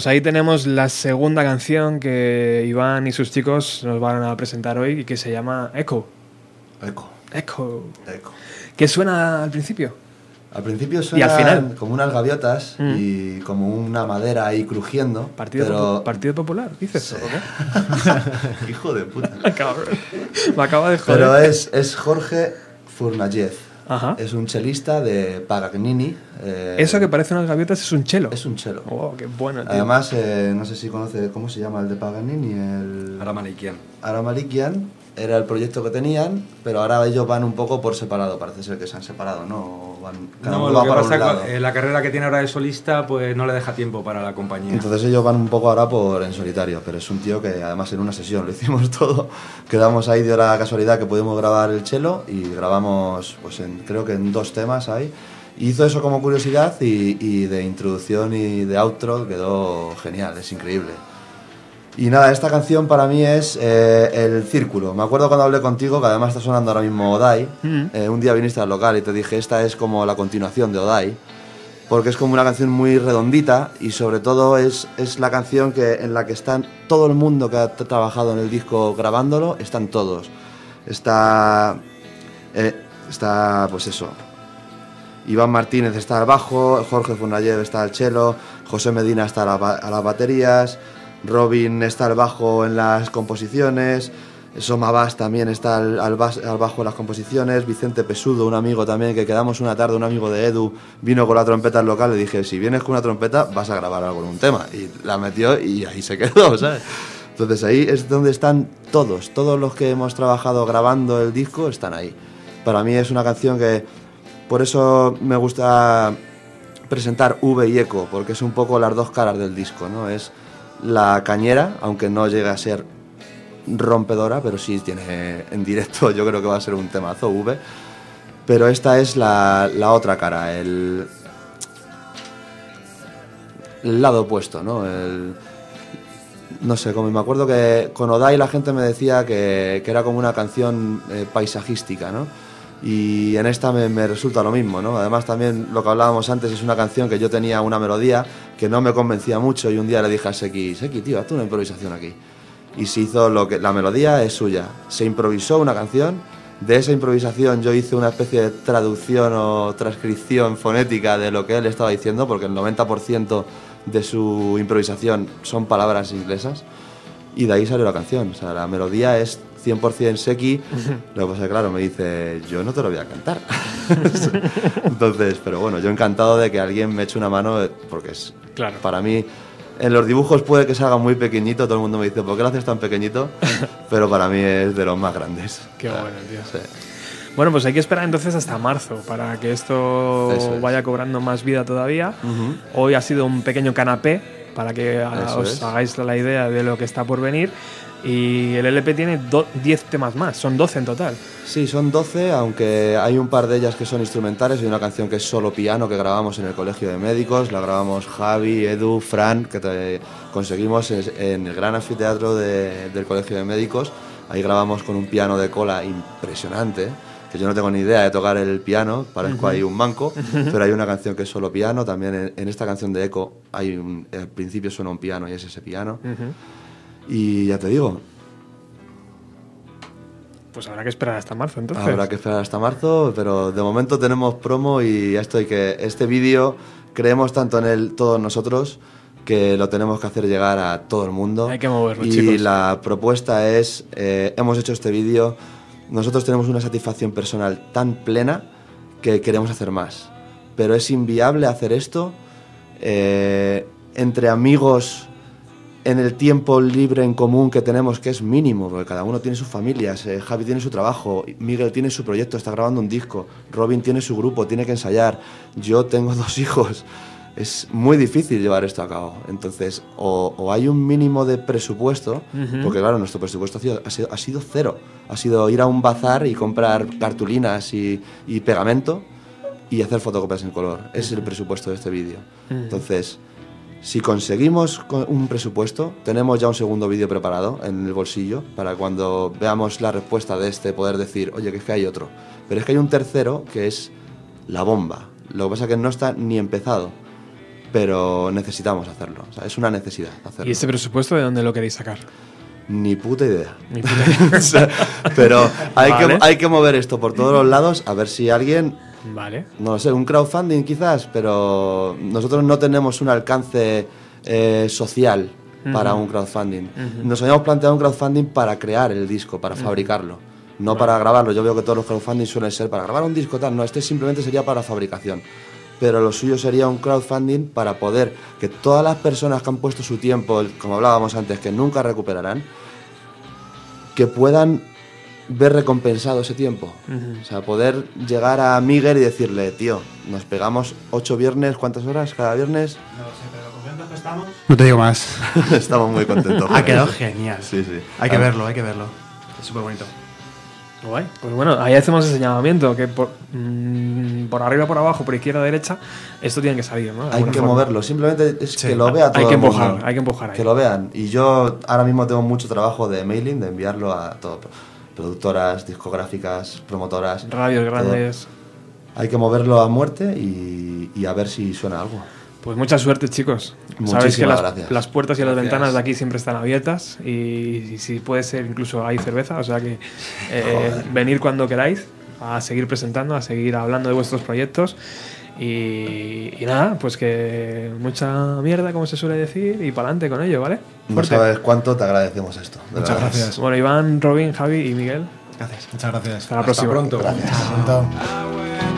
Pues ahí tenemos la segunda canción que Iván y sus chicos nos van a presentar hoy y que se llama Echo. Eco. Echo. Eco. ¿Qué suena al principio? Al principio suena al final. como unas gaviotas Mm. y como una madera ahí crujiendo. Partido, pero... Popu- Partido Popular, dices. Sí. Hijo de puta. Cabrón. Me acaba de joder. Pero es, es Jorge Furnayev. Ajá. Es un chelista de Pagagnini. eh, Eso que parece unas gaviotas es un chelo. Es un chelo. Oh, qué bueno, tío. Además, eh, no sé si conoce, ¿cómo se llama el de Paganini? El Aramalikian. Aramalikian era el proyecto que tenían, pero ahora ellos van un poco por separado, parece ser que se han separado, ¿no? Van, cada No, uno lo va que para pasa un lado. eh, la carrera que tiene ahora de solista pues no le deja tiempo para la compañía. Entonces ellos van un poco ahora por en solitario, pero es un tío que además en una sesión lo hicimos todo, quedamos ahí dio la casualidad que pudimos grabar el chelo y grabamos, pues en- creo que en dos temas ahí. Hizo eso como curiosidad y, y de introducción y de outro quedó genial, es increíble. Y nada, esta canción para mí es eh, El Círculo. Me acuerdo cuando hablé contigo, que además está sonando ahora mismo Odai. Mm. eh, un día viniste al local y te dije, esta es como la continuación de Odai. Porque es como una canción muy redondita y sobre todo es, es la canción que, en la que están todo el mundo que ha tra- trabajado en el disco grabándolo, están todos. Está, eh, está pues eso, Iván Martínez está al bajo, Jorge Funayev está al cello, José Medina está a, la a las baterías, Robin está al bajo en las composiciones, Soma Bass también está al, bajo en las composiciones, Vicente Pesudo, un amigo también, que quedamos una tarde, un amigo de Edu, vino con la trompeta al local, le dije, si vienes con una trompeta vas a grabar algo un tema, y la metió y ahí se quedó, ¿sabes? Entonces ahí es donde están todos, todos los que hemos trabajado grabando el disco están ahí. Para mí es una canción que por eso me gusta presentar V y Eco, porque es un poco las dos caras del disco, ¿no? Es la cañera, aunque no llega a ser rompedora, pero sí tiene en directo, yo creo que va a ser un temazo V. Pero esta es la, otra cara, el, el lado opuesto, ¿no? El, no sé, como me acuerdo que con Odai la gente me decía que, que era como una canción eh, paisajística, ¿no? Y en esta me, me resulta lo mismo, ¿no? Además también lo que hablábamos antes es una canción que yo tenía una melodía que no me convencía mucho y un día le dije a Seki, Seki, tío, haz una improvisación aquí. Y se hizo lo que... La melodía es suya. Se improvisó una canción, de esa improvisación yo hice una especie de traducción o transcripción fonética de lo que él estaba diciendo, porque el 90% de su improvisación son palabras inglesas, y de ahí salió la canción. O sea, la melodía es 100% Seki, lo que pasa claro, me dice, yo no te lo voy a cantar. Entonces, pero bueno, yo encantado de que alguien me eche una mano, eh, porque es, Claro. para mí, en los dibujos puede que salga muy pequeñito, todo el mundo me dice, ¿por qué lo haces tan pequeñito? pero para mí es de los más grandes. Qué bueno, tío. Sí. Bueno, pues hay que esperar entonces hasta marzo para que esto es. vaya cobrando más vida todavía. Ujú. Hoy ha sido un pequeño canapé para que Eso os es. hagáis la idea de lo que está por venir. Y el LP tiene do- 10 temas más, son 12 en total. Sí, son 12, aunque hay un par de ellas que son instrumentales. Hay una canción que es solo piano que grabamos en el Colegio de Médicos. La grabamos Javi, Edu, Fran, que conseguimos en el gran anfiteatro de- del Colegio de Médicos. Ahí grabamos con un piano de cola impresionante. que yo no tengo ni idea de tocar el piano, parezco Ujú. ahí un manco, pero hay una canción que es solo piano, también en, en esta canción de Echo hay un, al principio suena un piano y es ese piano. Ujú. Y ya te digo, Pues habrá que esperar hasta marzo entonces. Habrá que esperar hasta marzo, pero de momento tenemos promo y esto hay que este vídeo creemos tanto en él todos nosotros que lo tenemos que hacer llegar a todo el mundo. Hay que moverlo, y chicos. la propuesta es, eh, hemos hecho este vídeo, nosotros tenemos una satisfacción personal tan plena que queremos hacer más, pero es inviable hacer esto eh, entre amigos en el tiempo libre en común que tenemos, que es mínimo, porque cada uno tiene sus familias, eh, Javi tiene su trabajo, Miguel tiene su proyecto, está grabando un disco, Robin tiene su grupo, tiene que ensayar, yo tengo dos hijos, es muy difícil llevar esto a cabo. Entonces, o, o hay un mínimo de presupuesto, Ujú. porque claro, nuestro presupuesto ha sido, ha sido, ha sido cero, ha sido ir a un bazar y comprar cartulinas y, y pegamento y hacer fotocopias en color. Ese es el presupuesto de este vídeo. Entonces, si conseguimos co- un presupuesto, tenemos ya un segundo vídeo preparado en el bolsillo para cuando veamos la respuesta de este poder decir, oye, que es que hay otro. Pero es que hay un tercero que es la bomba. Lo que pasa es que no está ni empezado, pero necesitamos hacerlo. O sea, es una necesidad hacerlo. ¿Y este presupuesto de dónde lo queréis sacar? Ni puta idea. Ni puta idea. Pero hay, Vale. que, hay que mover esto por todos los lados a ver si alguien Vale. no sé, un crowdfunding quizás, pero nosotros no tenemos un alcance eh, social para un crowdfunding. Nos habíamos planteado un crowdfunding para crear el disco, para fabricarlo, no para grabarlo. Yo veo que todos los crowdfunding suelen ser para grabar un disco tal, no, este simplemente sería para fabricación. Pero lo suyo sería un crowdfunding para poder que todas las personas que han puesto su tiempo, como hablábamos antes, que nunca recuperarán, que puedan ver recompensado ese tiempo. O sea, poder llegar a Miguel y decirle, tío, nos pegamos ocho viernes, ¿cuántas horas cada viernes? No sé, pero contentos que estamos. No te digo más. Estamos muy contentos. ha por quedado eso. genial. Sí, sí. Hay que Ah, verlo, hay que verlo. Es súper bonito. Guay. Pues bueno, ahí hacemos ese llamamiento, que por, mm, por arriba, por abajo, por izquierda, derecha, esto tiene que salir, ¿no? Hay que forma. moverlo, simplemente es Sí. que lo vea todo Hay que el mundo. empujar, hay que empujar ahí. Que lo vean. Y yo ahora mismo tengo mucho trabajo de mailing, de enviarlo a todo. Productoras, discográficas, promotoras. Radios grandes. Hay que moverlo a muerte y, y a ver si suena algo. Pues mucha suerte, chicos. Sabéis que Muchísimas las, gracias. las puertas y las Gracias. ventanas de aquí siempre están abiertas y, y si puede ser incluso hay cerveza, o sea que eh, venir cuando queráis a seguir presentando, a seguir hablando de vuestros proyectos y, y nada, pues que mucha mierda, como se suele decir, y para adelante con ello, ¿vale? No Fuerte. sabes cuánto te agradecemos esto. Muchas verdad. gracias. Bueno, Iván, Robin, Javi y Miguel. Gracias. Muchas gracias. Hasta la Hasta próxima. pronto. Pronto. Your eyes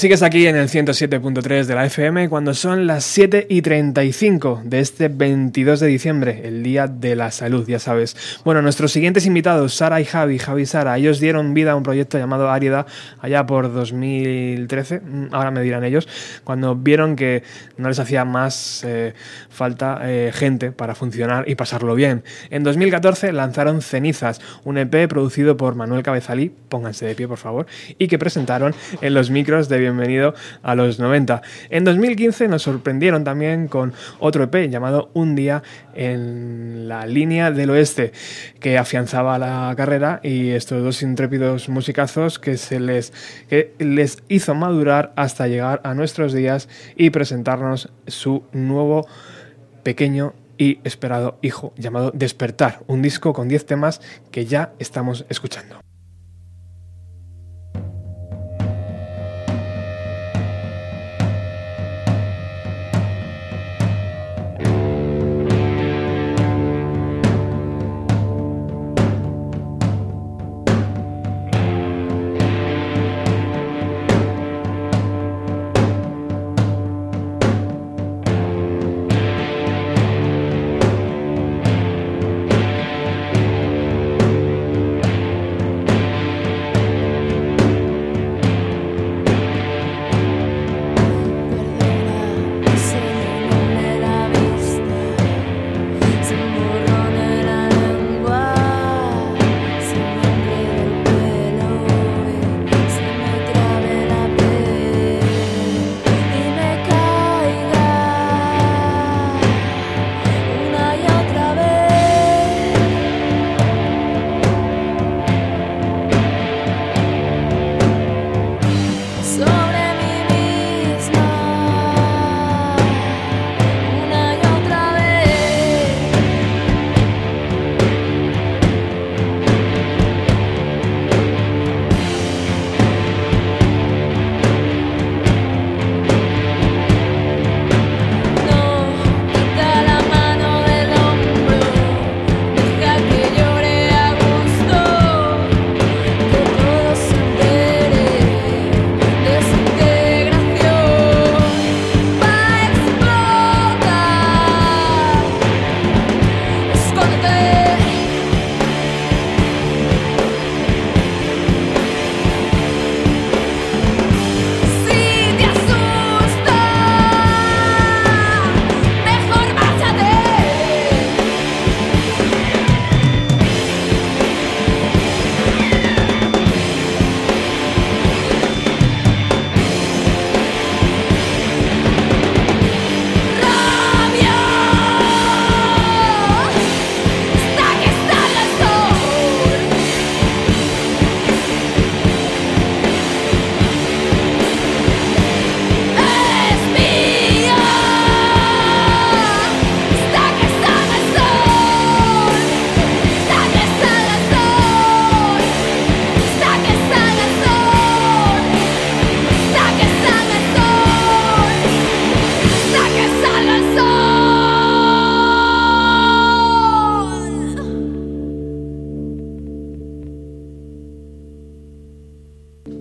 sigues aquí en el 107.3 de la FM cuando son las 7 y 35 de este 22 de diciembre, el Día de la Salud, ya sabes. Bueno, nuestros siguientes invitados, Sara y Javi, Javi y Sara, ellos dieron vida a un proyecto llamado Árida allá por 2013, mm, ahora me dirán ellos, cuando vieron que no les hacía más eh, falta eh, gente para funcionar y pasarlo bien. En 2014 lanzaron Cenizas, un EP producido por Manuel Cabezalí, pónganse de pie por favor, y que presentaron en los micros de Bienvenido a los 90. En 2015 nos sorprendieron también con otro EP llamado Un día en la línea del oeste, que afianzaba la carrera y estos dos intrépidos musicazos que se les, que les hizo madurar hasta llegar a nuestros días y presentarnos su nuevo pequeño y esperado hijo llamado Despertar, un disco con 10 temas que ya estamos escuchando.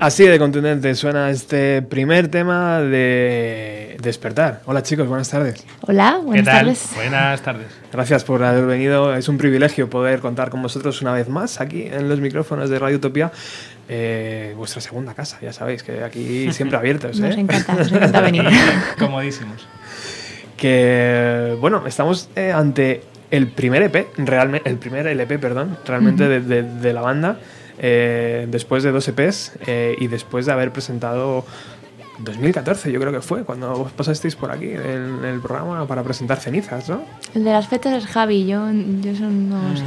Así de contundente suena este primer tema de Despertar. Hola chicos, buenas tardes. Hola, buenas ¿Qué tal? tardes. Buenas tardes. Gracias por haber venido. Es un privilegio poder contar con vosotros una vez más aquí en los micrófonos de Radio Utopía. Eh, vuestra segunda casa, ya sabéis que aquí siempre abiertos. Nos ¿eh? encanta, nos encanta venir. Comodísimos. que bueno, estamos eh, ante el primer EP, realmente, el primer LP, perdón, realmente de, de- de la banda, eh, después de dos EPs eh, y después de haber presentado 2014, yo creo que fue, cuando vos pasasteis por aquí en el programa para presentar cenizas, ¿no? El de las fechas es Javi, yo, yo eso no sé.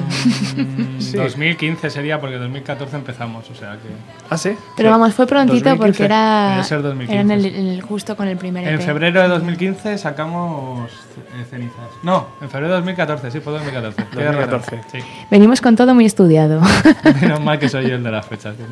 Sí. 2015 sería porque 2014 empezamos, o sea que. Ah, sí. Pero vamos, fue prontito 2015. porque era, ser 2015. era en el, en el- justo con el primer En EP. febrero de 2015 sacamos eh, cenizas. No, en febrero de 2014, sí, fue 2014. Tienes razón. 2014. Sí. Venimos con todo muy estudiado. Menos mal que soy yo el de las fechas.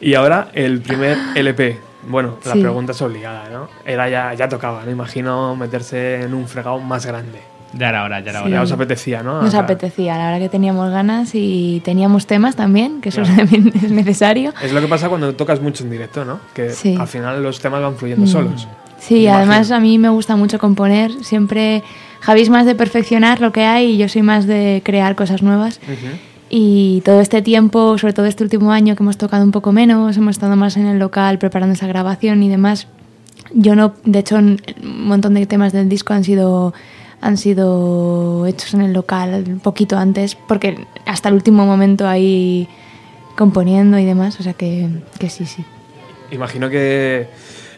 Y ahora el primer LP. Bueno, la Sí. pregunta es obligada, ¿no? Era ya, ya tocaba, ¿no? Imagino meterse en un fregado más grande. Ya era hora, ya era Sí. hora. Ya os apetecía, ¿no? Nos Acá. apetecía, la verdad que teníamos ganas y teníamos temas también, que eso Claro. también es necesario. Es lo que pasa cuando tocas mucho en directo, ¿no? Que Sí. al final los temas van fluyendo Mm. solos. Sí, además a mí me gusta mucho componer. Siempre Javi es más de perfeccionar lo que hay y yo soy más de crear cosas nuevas. Y todo este tiempo, sobre todo este último año que hemos tocado un poco menos, hemos estado más en el local preparando esa grabación y demás. Yo no, de hecho, un montón de temas del disco han sido han sido hechos en el local un poquito antes, porque hasta el último momento ahí componiendo y demás, o sea que, que sí, sí. Imagino que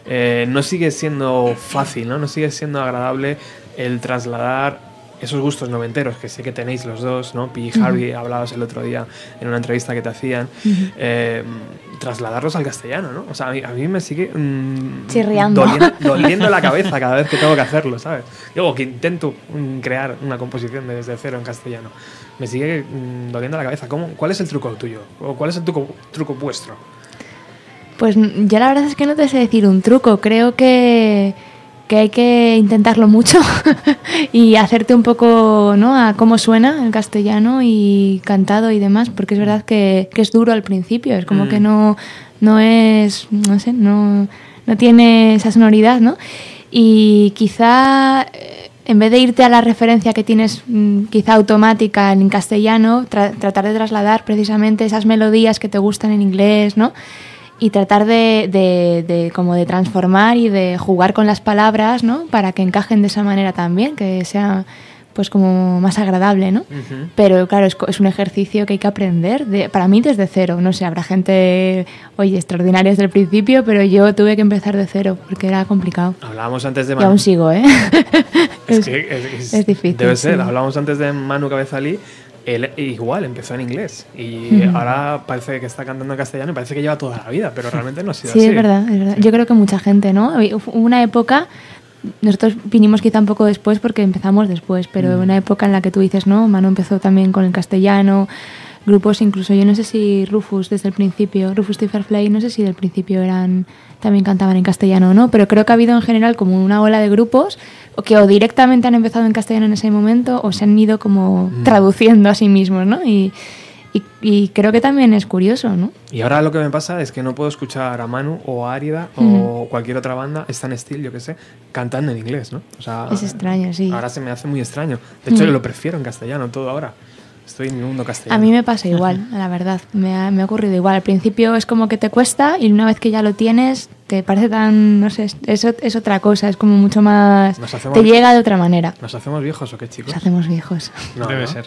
eh, no sigue siendo fácil, ¿no? No sigue siendo agradable el trasladar esos gustos noventeros que sé que tenéis los dos, ¿no? Pi y. Harvey hablabas el otro día en una entrevista que te hacían, eh, trasladarlos al castellano, ¿no? O sea, a mí, a mí me sigue mm, Chirriando. doliendo, doliendo la cabeza cada vez que tengo que hacerlo, ¿sabes? Yo que intento mm, crear una composición desde cero en castellano, me sigue mm, doliendo la cabeza. ¿Cómo, ¿Cuál es el truco tuyo? ¿O cuál es el truco, truco vuestro? Pues yo la verdad es que no te sé decir un truco. Creo que, que hay que intentarlo mucho y hacerte un poco ¿no? a cómo suena el castellano y cantado y demás, porque es verdad que, que es duro al principio. Es como Mm. que no, no es, no sé, no, no tiene esa sonoridad, ¿no? Y quizá eh, en vez de irte a la referencia que tienes mm, quizá automática en castellano, tra- tratar de trasladar precisamente esas melodías que te gustan en inglés, ¿no? Y tratar de, de- de como de transformar y de jugar con las palabras, ¿no? Para que encajen de esa manera también, que sea pues como más agradable, ¿no? Pero claro, es, es un ejercicio que hay que aprender, de, para mí desde cero, no sé, habrá gente, oye, extraordinaria desde el principio, pero yo tuve que empezar de cero porque era complicado. Hablábamos antes de Y Manu. aún sigo, ¿eh? Es, Es- que es difícil, Debe ser. sí. Hablábamos antes de Manu Cabezalí. Él igual empezó en inglés y ahora parece que está cantando en castellano y parece que lleva toda la vida, pero realmente no ha sido Sí, así. es verdad, es verdad. Yo creo que mucha gente, ¿no? Hubo una época, nosotros vinimos quizá un poco después porque empezamos después, pero Mm. una época en la que tú dices, no, Manu empezó también con el castellano, grupos incluso, yo no sé si Rufus desde el principio, Rufus y Fairplay, no sé si del principio eran también cantaban en castellano o no, pero creo que ha habido en general como una ola de grupos que o directamente han empezado en castellano en ese momento o se han ido como Mm. traduciendo a sí mismos, ¿no? Y, y, y creo que también es curioso, ¿no? Y ahora lo que me pasa es que no puedo escuchar a Manu o a Árida o cualquier otra banda, Stan Steel, yo que sé, cantando en inglés, ¿no? O sea, Es extraño, sí. Ahora se me hace muy extraño. De hecho, Mm. lo prefiero en castellano todo ahora. Estoy en mi mundo castellano. A mí me pasa igual, la verdad. Me ha, me ha ocurrido igual. Al principio es como que te cuesta y una vez que ya lo tienes, te parece tan, no sé, es, es, es otra cosa, es como mucho más... Nos hacemos- Te llega de otra manera. ¿Nos hacemos viejos o qué, chicos? Nos hacemos viejos. No, Debe ¿no? ser.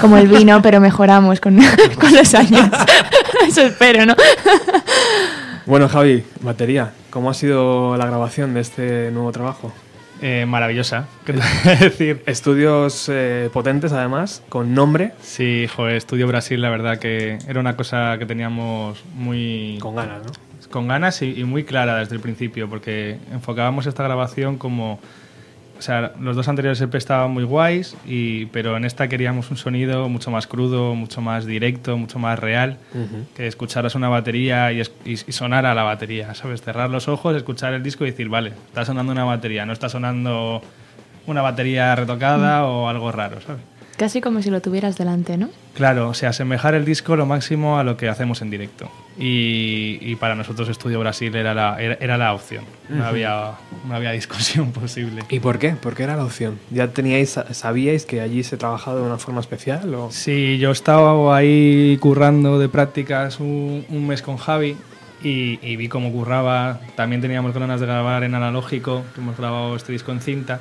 Como el vino, pero mejoramos con, con los años. Eso espero, ¿no? Bueno, Javi, batería, ¿cómo ha sido la grabación de este nuevo trabajo? Eh, maravillosa, ¿qué te voy a decir? Estudios eh, potentes, además, con nombre. Sí, joder, Estudio Brasil, la verdad que era una cosa que teníamos muy... Con ganas, ¿no? Con ganas y, y muy clara desde el principio, porque enfocábamos esta grabación como... Sea, los dos anteriores EP estaban muy guays, y, pero en esta queríamos un sonido mucho más crudo, mucho más directo, mucho más real, que escucharas una batería y, es- y, y sonara la batería, ¿sabes? Cerrar los ojos, escuchar el disco y decir, vale, está sonando una batería, no está sonando una batería retocada o algo raro, ¿sabes? Casi como si lo tuvieras delante, ¿no? Claro, o sea, asemejar el disco lo máximo a lo que hacemos en directo. Y, y para nosotros Estudio Brasil era la, era, era la opción. No, Ujú. había, no había discusión posible. ¿Y por qué? ¿Por qué era la opción? ¿Ya teníais, sabíais que allí se trabajaba de una forma especial? O? Sí, yo estaba ahí currando de prácticas un, un mes con Javi y, y vi cómo curraba. También teníamos ganas de grabar en analógico, que hemos grabado este disco en cinta.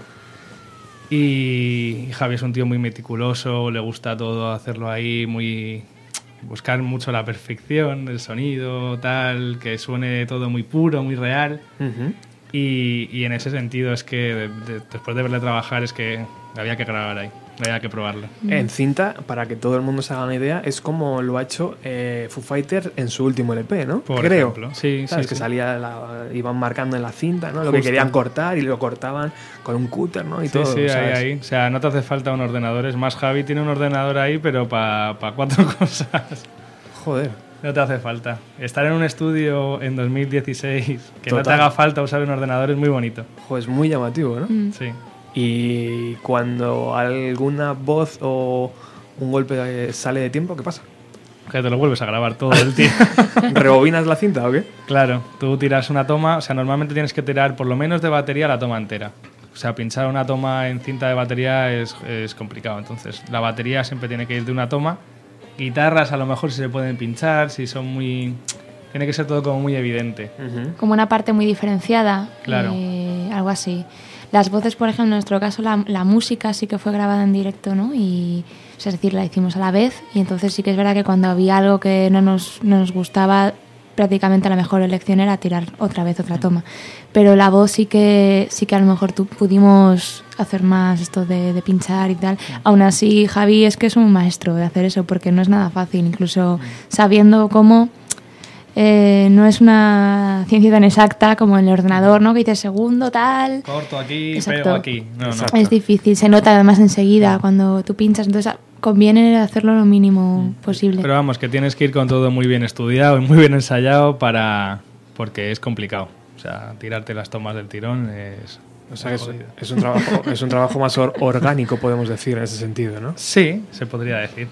Y Javi es un tío muy meticuloso, le gusta todo hacerlo ahí, muy buscar mucho la perfección, el sonido, tal, que suene todo muy puro, muy real. Y, y en ese sentido es que de- de- después de verle trabajar es que había que grabar ahí, había que probarlo. En cinta, para que todo el mundo se haga una idea, es como lo ha hecho eh, Foo Fighters en su último LP, ¿no? Por Creo. ejemplo. Sí, ¿Sabes? sí, que sí. salía, la- iban marcando en la cinta, ¿no? Lo que querían cortar y lo cortaban con un cúter, ¿no? Y sí, todo. sí, ahí, ¿sabes? ahí. O sea, no te hace falta un ordenador. Es más, Javi tiene un ordenador ahí, pero para cuatro cosas. Joder. No te hace falta. Estar en un estudio en 2016, que no te Total. haga falta usar un ordenador es muy bonito. Joder, es muy llamativo, ¿no? Mm. Sí. Y cuando alguna voz o un golpe sale de tiempo, ¿qué pasa? Que te lo vuelves a grabar todo el tiempo. ¿Rebobinas la cinta o qué? Claro, tú tiras una toma, o sea, normalmente tienes que tirar por lo menos de batería la toma entera. O sea, pinchar una toma en cinta de batería es, es complicado. Entonces, la batería siempre tiene que ir de una toma. Guitarras a lo mejor si se pueden pinchar, si son muy... Tiene que ser todo como muy evidente. Como una parte muy diferenciada. Claro. eh, algo así. Las voces, por ejemplo, en nuestro caso, la, la música sí que fue grabada en directo, ¿no? Y, o sea, es decir, la hicimos a la vez. Y entonces sí que es verdad que cuando había algo que no nos, no nos gustaba, prácticamente la mejor elección era tirar otra vez otra toma. Pero la voz sí que, sí que a lo mejor tú pudimos hacer más esto de, de pinchar y tal. Aún así, Javi es que es un maestro de hacer eso, porque no es nada fácil, incluso sabiendo cómo eh, no es una ciencia tan exacta como el ordenador, ¿no? Que dices segundo, tal. Corto aquí, Exacto. pego aquí. No, no. Es difícil, se nota además enseguida cuando tú pinchas, entonces ah, conviene hacerlo lo mínimo posible. Pero vamos, que tienes que ir con todo muy bien estudiado y muy bien ensayado para... porque es complicado. O sea, tirarte las tomas del tirón es... O sea, que es, un trabajo, es un trabajo más or- orgánico, podemos decir, en ese sentido, ¿no? Sí, se podría decir.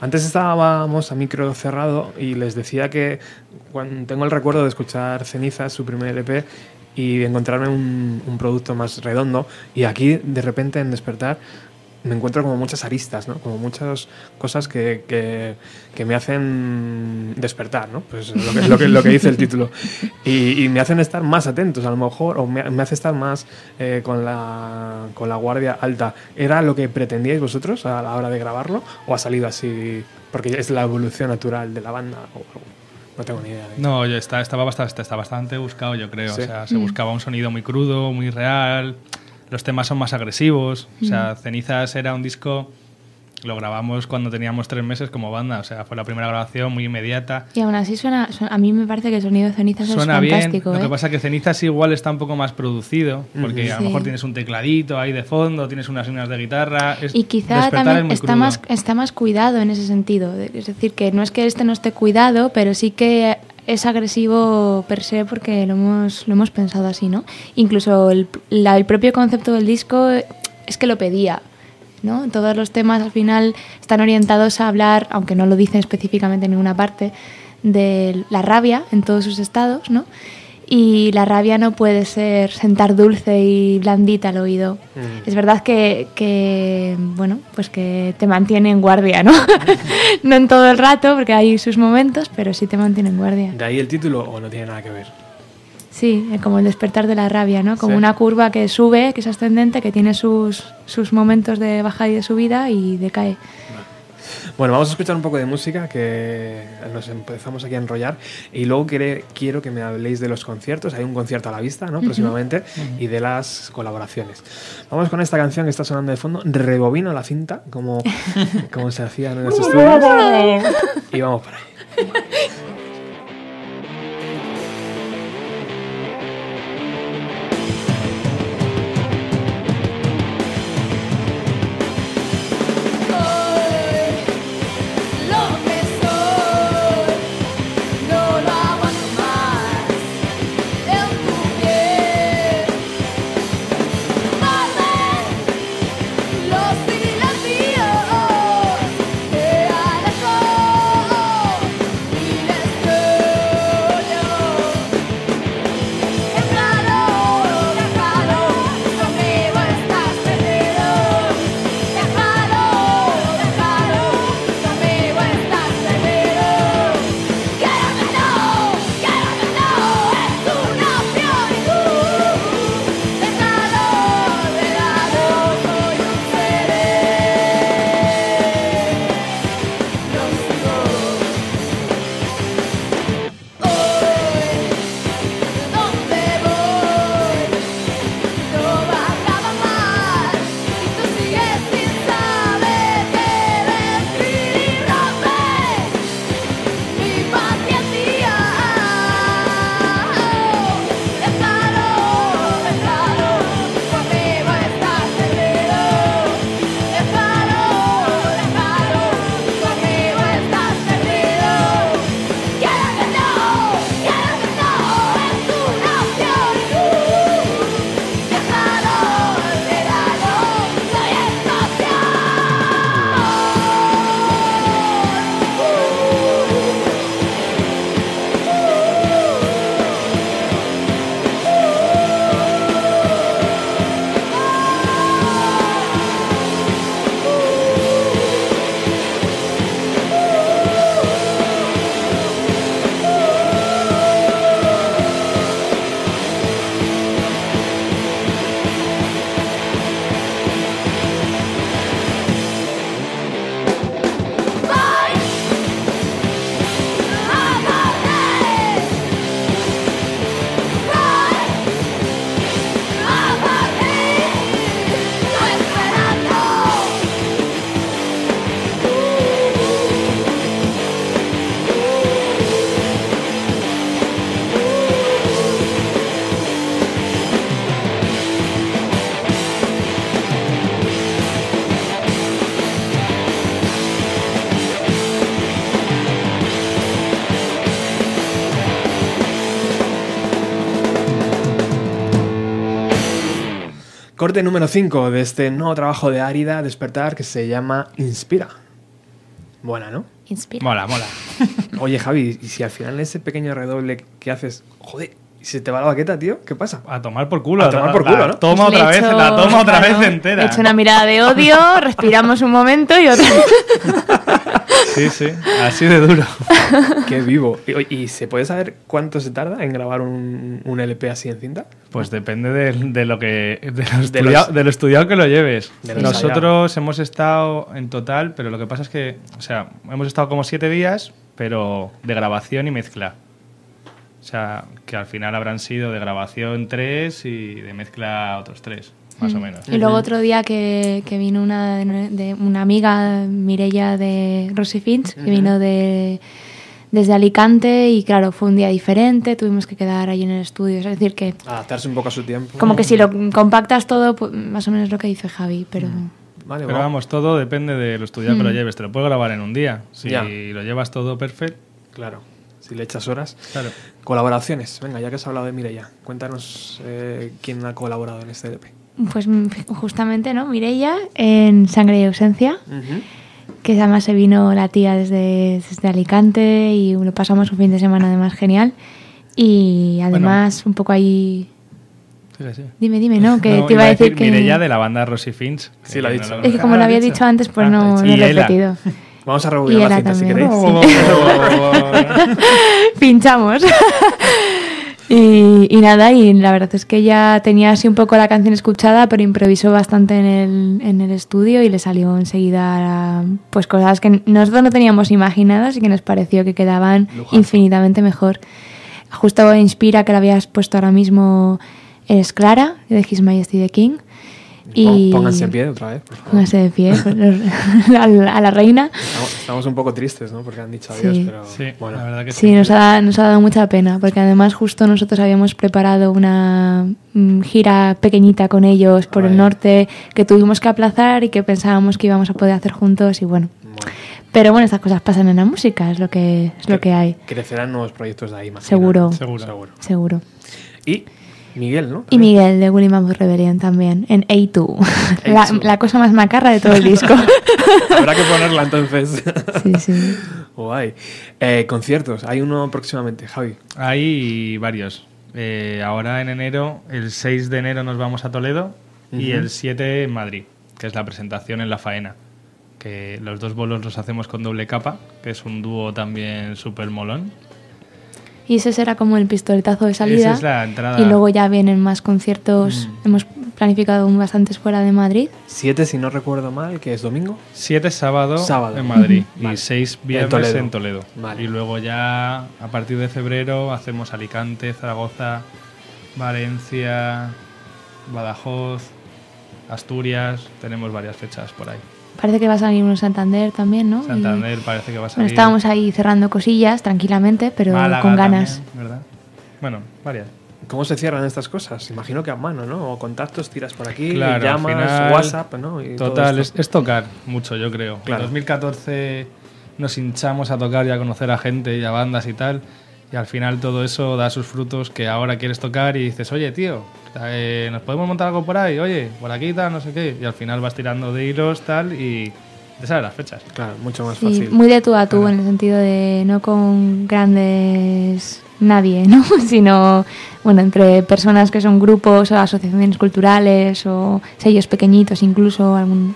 Antes estábamos a micro cerrado y les decía que cuando tengo el recuerdo de escuchar Cenizas, su primer EP, y encontrarme un producto más redondo. Y aquí, de repente, en Despertar, me encuentro como muchas aristas, ¿no? Como muchas cosas que, que, que me hacen despertar, ¿no? Pues lo que, lo que, lo que dice el título. Y, y me hacen estar más atentos, a lo mejor, o me, me hace estar más eh, con, la, con la guardia alta. ¿Era lo que pretendíais vosotros a la hora de grabarlo? ¿O ha salido así porque es la evolución natural de la banda? O algo? no tengo ni idea. de- No, yo está, estaba bastante, está bastante buscado, yo creo. Sí. O sea, se Mm. buscaba un sonido muy crudo, muy real. Los temas son más agresivos. O sea, Cenizas era un disco. Lo grabamos cuando teníamos tres meses como banda. O sea, fue la primera grabación muy inmediata. Y aún así suena, su- a mí me parece que el sonido de cenizas Suena es bien. fantástico. Lo ¿eh? que pasa es que Cenizas igual está un poco más producido. Porque a lo mejor tienes un tecladito ahí de fondo, tienes unas líneas de guitarra. es- Y quizá es también está crudo. más, está más cuidado en ese sentido. Es decir, que no es que este no esté cuidado, pero sí que es agresivo per se porque lo hemos, lo hemos pensado así, ¿no? Incluso el, el propio concepto del disco es que lo pedía. ¿no? Todos los temas al final están orientados a hablar, aunque no lo dicen específicamente en ninguna parte, de la rabia en todos sus estados, ¿no? Y la rabia no puede ser sentar dulce y blandita al oído. Es verdad que, que, bueno, pues que te mantiene en guardia, ¿no? no en todo el rato, porque hay sus momentos, pero sí te mantiene en guardia. ¿De ahí el título o no tiene nada que ver? Sí, eh, como el despertar de la rabia, ¿no? Como Sí. una curva que sube, que es ascendente, que tiene sus, sus momentos de bajada y de subida y decae. Bueno, vamos a escuchar un poco de música que nos empezamos aquí a enrollar y luego quiere- quiero que me habléis de los conciertos. Hay un concierto a la vista, ¿no? Próximamente y de las colaboraciones. Vamos con esta canción que está sonando de fondo. Rebobino la cinta, como, como se hacía en los estudios. Y vamos por ahí. Corte número 5 de este nuevo trabajo de Árida Despertar que se llama Inspira. Buena, ¿no? Inspira. Mola, mola. Oye, Javi, y si al final ese pequeño redoble que haces, joder, y se te va la baqueta, tío, ¿qué pasa? A tomar por culo. A tomar la- por culo, la ¿no? Toma Le otra vez, la toma otra claro, vez entera. Le echo una mirada de odio, respiramos un momento y otra. Sí, sí, así de duro. Qué vivo. Y, oye, ¿y se puede saber cuánto se tarda en grabar un, un LP así en cinta? Pues depende de, de lo que de lo, De estudia- los- de lo estudiado que lo lleves. Nosotros hemos estado en total, pero lo que pasa es que, o sea, hemos estado como siete días, pero de grabación y mezcla. O sea, que al final habrán sido de grabación tres y de mezcla otros tres, más o menos. Y luego otro día que, que vino una, de, una amiga, Mirella de Rosy Finch, que vino de, desde Alicante y claro, fue un día diferente, tuvimos que quedar ahí en el estudio. Es decir, que Adaptarse un poco a su tiempo. como que si lo compactas todo, pues, más o menos lo que dice Javi, pero... Vale, Pero va. vamos, todo depende de lo estudiado que lo Mm. lleves. Te lo puedes grabar en un día. Si Ya. lo llevas todo perfecto. Claro, si le echas horas. Claro. Colaboraciones, venga, ya que has hablado de Mireia, cuéntanos eh, quién ha colaborado en este LP. Pues mm, justamente, ¿no? Mirella en Sangre y Ausencia, que además se vino la tía desde, desde Alicante y lo pasamos un fin de semana además genial. Y además un poco ahí... Sí, sí. Dime, dime, ¿no? Que No, te iba a decir que... Mireia de la banda Rosy Finch. Sí, lo ha dicho. no Es que como lo había dicho antes, pues Ah, no, no lo he repetido. Vamos a rebobinar la Ela cinta si también. queréis. Pinchamos. Y, y nada, y la verdad es que ella tenía así un poco la canción escuchada, pero improvisó bastante en el, en el estudio y le salió enseguida pues cosas que nosotros no teníamos imaginadas y que nos pareció que quedaban Lujazo. infinitamente mejor. Justo Inspira, que la habías puesto ahora mismo, es Clara, de His Majesty the King. Y Pónganse en pie otra vez, por favor. Pónganse de pie a, la, a la reina. Estamos, estamos un poco tristes, ¿no? Porque han dicho adiós, Sí. pero Sí, bueno. la verdad que Sí, nos ha, nos ha dado mucha pena, porque además justo nosotros habíamos preparado una mm, gira pequeñita con ellos por el Vaya. norte que tuvimos que aplazar y que pensábamos que íbamos a poder hacer juntos y bueno. Bueno, Pero bueno, estas cosas pasan en la música, es lo que, es lo que hay, crecerán nuevos proyectos de ahí, imagino. Seguro. Seguro. Seguro. seguro. Y Miguel, ¿no? Y Miguel de Willy Mambo Rebellion también, en A2, la, A2. la cosa más macarra de todo el disco. Habrá que ponerla entonces. sí, sí. Guay. Eh, conciertos, hay uno próximamente, Javi. Hay varios. Eh, ahora en enero, el 6 de enero nos vamos a Toledo y el 7 en Madrid, que es la presentación en La Faena. Que los dos bolos los hacemos con doble capa, que es un dúo también súper molón. Y ese será como el pistoletazo de salida. Esa es la entrada. Y luego ya vienen más conciertos. Mm. Hemos planificado un bastantes fuera de Madrid. Siete, si no recuerdo mal, que es domingo. 7 sábado, Sábado. en Madrid y 6 En viernes Toledo. en Toledo. Vale. Y luego ya a partir de febrero hacemos Alicante, Zaragoza, Valencia, Badajoz, Asturias. Tenemos varias fechas por ahí. Parece que va a salir uno Santander también, ¿no? Y- Santander parece que va a bueno, salir. estábamos ahí cerrando cosillas tranquilamente, pero Málaga con ganas. también, ¿verdad? Bueno, varias. ¿Cómo se cierran estas cosas? Imagino que a mano, ¿no? O contactos, tiras por aquí, Claro, llamas, final, WhatsApp, ¿no? Y todo Total, es, es tocar mucho, yo creo. Claro. En 2014 nos hinchamos a tocar y a conocer a gente y a bandas y tal. Y al final todo eso da sus frutos que ahora quieres tocar y dices, oye, tío, eh, ¿nos podemos montar algo por ahí? Oye, por aquí tal, no sé qué. Y al final vas tirando de hilos tal y te salen las fechas. Claro, mucho más Sí, fácil. muy de tú a tú, en el sentido de no con grandes nadie, ¿no? Sino, bueno, entre personas que son grupos o asociaciones culturales o sellos pequeñitos incluso, algún...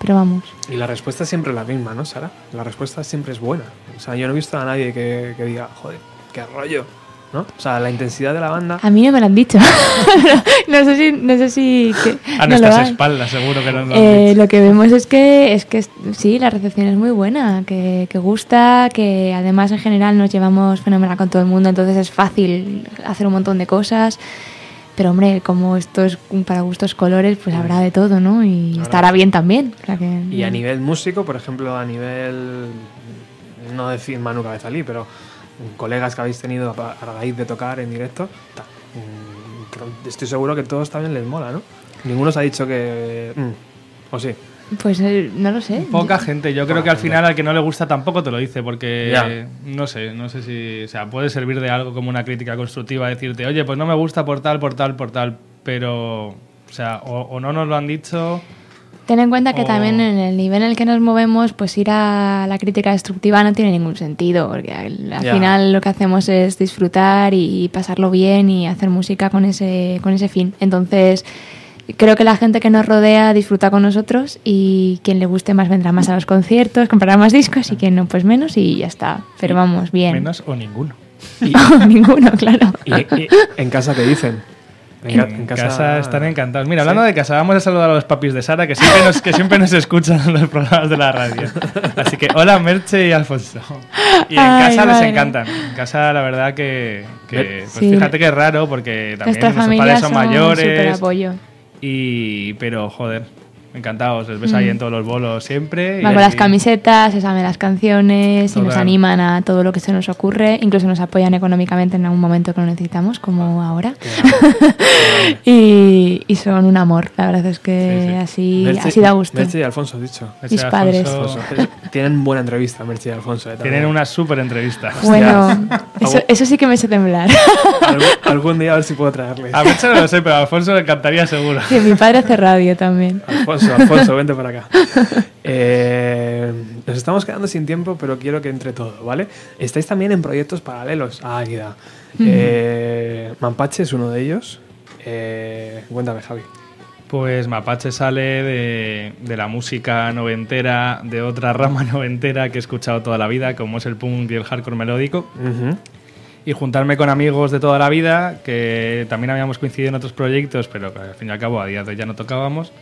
Pero vamos. Y la respuesta es siempre la misma, ¿no, Sara? La respuesta siempre es buena. O sea, yo no he visto a nadie que, que diga, joder, qué rollo, ¿no? O sea, la intensidad de la banda... A mí no me lo han dicho. no sé si... No sé si que- A no nuestras espaldas, seguro que no lo han Eh, dicho. lo que vemos es que, es que sí, la recepción es muy buena, que, que gusta, que además en general nos llevamos fenomenal con todo el mundo, entonces es fácil hacer un montón de cosas. Pero hombre, como esto es para gustos colores, pues habrá de todo, ¿no? Y estará bien también. o sea que- Y a nivel músico, por ejemplo, a nivel, no decir Manu Cabezalí, pero colegas que habéis tenido a raíz de tocar en directo, mm, estoy seguro que todos también les mola, ¿no? Ninguno os ha dicho que... mm, ¿O sí? Pues eh, no lo sé. Poca gente, yo creo que al gente. final al que no le gusta tampoco te lo dice, porque Ya. no sé, no sé si, o sea, puede servir de algo como una crítica constructiva, decirte, oye, pues no me gusta por tal, por tal, por tal, pero O sea, o, o no nos lo han dicho. Ten en cuenta que O- también en el nivel en el que nos movemos, pues ir a la crítica destructiva no tiene ningún sentido, porque al, final lo que hacemos es disfrutar y pasarlo bien y hacer música con ese, con ese fin. Entonces, creo que la gente que nos rodea disfruta con nosotros y quien le guste más vendrá más a los conciertos, comprará más discos y quien no, pues menos y ya está. Pero vamos, bien. Menos o ninguno. Ninguno, claro. ¿Y, y en casa qué dicen? En, ca- casa, están encantados. Mira, hablando de casa, vamos a saludar a los papis de Sara, que siempre nos, que siempre nos escuchan en los programas de la radio. Así que hola, Merche y Alfonso. Y en Ay, casa les encantan. En casa, la verdad que, que, pues Sí. fíjate que es raro, porque también Nuestra nuestros padres son son súper mayores. apoyo. Y, pero, joder, encantados. Les ves ahí Mm. en todos los bolos siempre. Van con las camisetas, se saben las canciones y nos animan a todo lo que se nos ocurre. Incluso nos apoyan económicamente en algún momento que lo necesitamos, como ahora. y, y son un amor. La verdad es que así, Merche- así da gusto. Merche y Alfonso, dicho. Merche Mis padres. Alfonso. Tienen buena entrevista, Merche y Alfonso. eh. Tienen una súper entrevista. Bueno, eso, eso sí que me hace temblar. Algún, algún día a ver si puedo traerle. A Merche no lo sé, pero a Alfonso le encantaría seguro. Sí, mi padre hace radio también. Alfonso, Alfonso, vente para acá. Eh, nos estamos quedando sin tiempo, pero quiero que entre todo, ¿vale? Estáis también en proyectos paralelos a Águida. Eh, Mampache es uno de ellos. Eh, cuéntame, Javi. Pues Mapache sale de, de la música noventera, de otra rama noventera que he escuchado toda la vida, como es el punk y el hardcore melódico. Y juntarme con amigos de toda la vida, que también habíamos coincidido en otros proyectos, pero que al fin y al cabo a día de hoy ya no tocábamos.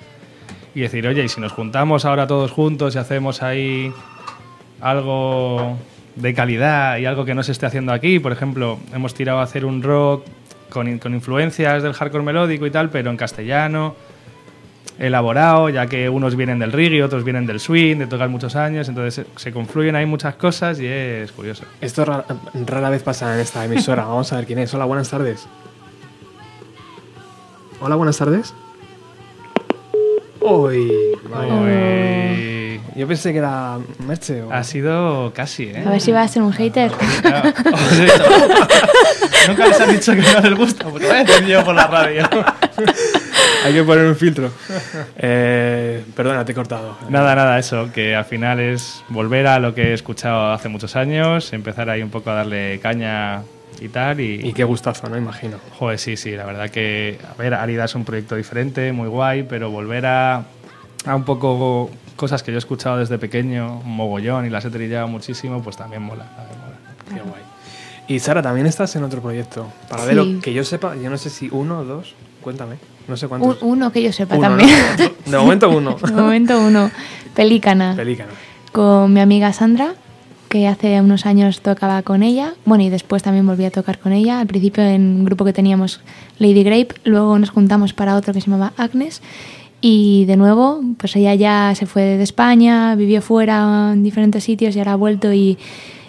Y decir, oye, y si nos juntamos ahora todos juntos y hacemos ahí algo de calidad y algo que no se esté haciendo aquí, por ejemplo, hemos tirado a hacer un rock con, con influencias del hardcore melódico y tal, pero en castellano, elaborado, ya que unos vienen del reggae, otros vienen del swing, de tocar muchos años, entonces se, confluyen ahí muchas cosas y es curioso. Esto ra- rara vez pasa en esta emisora. Vamos a ver quién es. Hola, buenas tardes. Hola, buenas tardes. Uy, vaya. Uy. Yo pensé que era Merche. o- Ha sido casi, ¿eh? A ver si va a ser un hater. Nunca les han dicho que no les gusta, pues lo decir yo por la radio. Hay que poner un filtro. Eh, perdona, te he cortado. Nada, nada, eso, que al final es volver a lo que he escuchado hace muchos años, empezar ahí un poco a darle caña y tal. Y, Y qué gustazo, ¿no? Imagino. Joder, sí, sí, la verdad que, a ver, Arida es un proyecto diferente, muy guay, pero volver a, a un poco cosas que yo he escuchado desde pequeño, un mogollón, y las he trillado muchísimo, pues también mola. también mola. Qué guay. Y Sara, también estás en otro proyecto. Paralelo, Sí. que yo sepa, yo no sé si uno o dos. Cuéntame. No sé Un- cuántos. uno que yo sepa Uno, también. ¿no? De momento uno. De momento uno. Pelícana. Pelícano. con mi amiga Sandra, que hace unos años tocaba con ella. Bueno, y después también volví a tocar con ella. Al principio en un grupo que teníamos Lady Grape, luego nos juntamos para otro que se llamaba Agnes. Y de nuevo, pues ella ya se fue de España, vivió fuera en diferentes sitios y ahora ha vuelto y,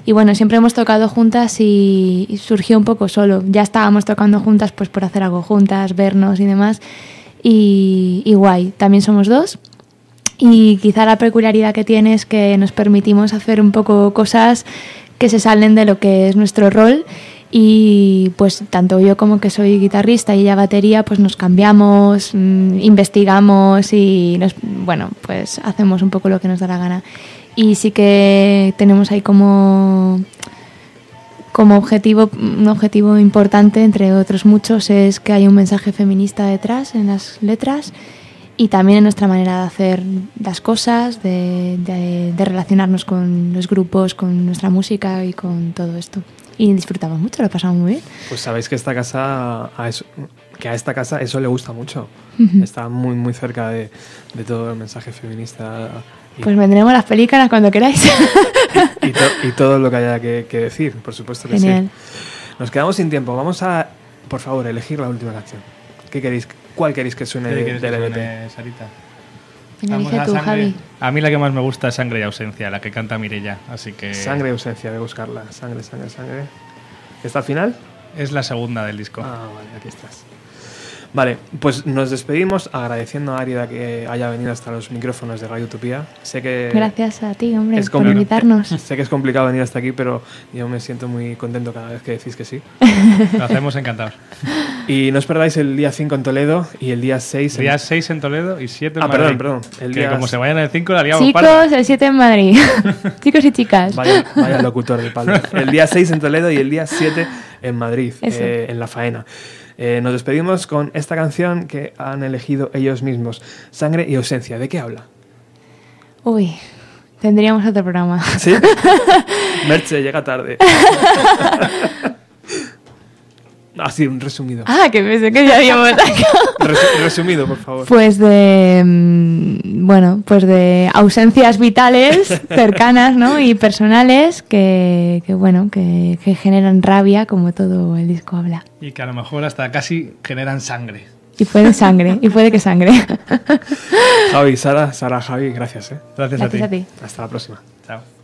bueno, siempre hemos tocado juntas y, y surgió un poco solo. Ya estábamos tocando juntas pues por hacer algo juntas, vernos y demás. Y, y guay, también somos dos. Y quizá la peculiaridad que tiene es que nos permitimos hacer un poco cosas que se salen de lo que es nuestro rol y pues tanto yo como que soy guitarrista y ella batería pues nos cambiamos, mm, investigamos y nos, bueno pues hacemos un poco lo que nos da la gana. Y sí que tenemos ahí como como objetivo un objetivo importante entre otros muchos es que haya un mensaje feminista detrás en las letras y también en nuestra manera de hacer las cosas, de, de- de relacionarnos con los grupos, con nuestra música y con todo esto. Y disfrutamos mucho, lo pasamos muy bien. Pues sabéis que esta casa a eso, que a esta casa eso le gusta mucho. Está muy muy cerca de, de todo el mensaje feminista y, Pues vendremos las películas cuando queráis. y to- y todo lo que haya que, que decir, por supuesto que Genial. sí. Nos quedamos sin tiempo. Vamos a, por favor, elegir la última canción. ¿Qué queréis? ¿Cuál queréis que suene ¿Qué de- que del suene, EBT? Sarita? Vamos a tú, sangre. Javi. A mí la que más me gusta es Sangre y Ausencia, la que canta Mirella, así que... Sangre y ausencia, voy a buscarla. Sangre, sangre, sangre. ¿Está al final? Es la segunda del disco. Ah, vale, aquí estás. Vale, pues nos despedimos agradeciendo a Árida que haya venido hasta los micrófonos de Radio Utopía. Sé que Gracias a ti, hombre, es por invitarnos. Sé que es complicado venir hasta aquí, pero yo me siento muy contento cada vez que decís que sí. Lo hacemos encantados. Y no os perdáis el día 5 en Toledo y el día 6 en... Día 6 en Toledo y 7 en Ah, Madrid. perdón, perdón. El Que día- como se vayan el 5 la liamos Chicos, parda. el 7 en Madrid. Chicos y chicas. Vaya, vaya locutor de palo. El día 6 en Toledo y el día 7 en Madrid, eh, en La Faena. Eh, nos despedimos con esta canción que han elegido ellos mismos, Sangre y Ausencia. ¿De qué habla? Uy, tendríamos otro programa. ¿Sí? Merche, llega tarde. Así, un resumido. Ah, que pensé que ya habíamos resumido, por favor. Pues de, mm, bueno, pues de ausencias vitales cercanas, ¿no? Y personales que, que bueno, que, que generan rabia, como todo el disco habla. Y que a lo mejor hasta casi generan sangre. Y puede sangre, y puede que sangre. Javi, Sara, Sara, Javi, gracias. ¿eh? Gracias, Gracias a ti. Hasta la próxima. Chao.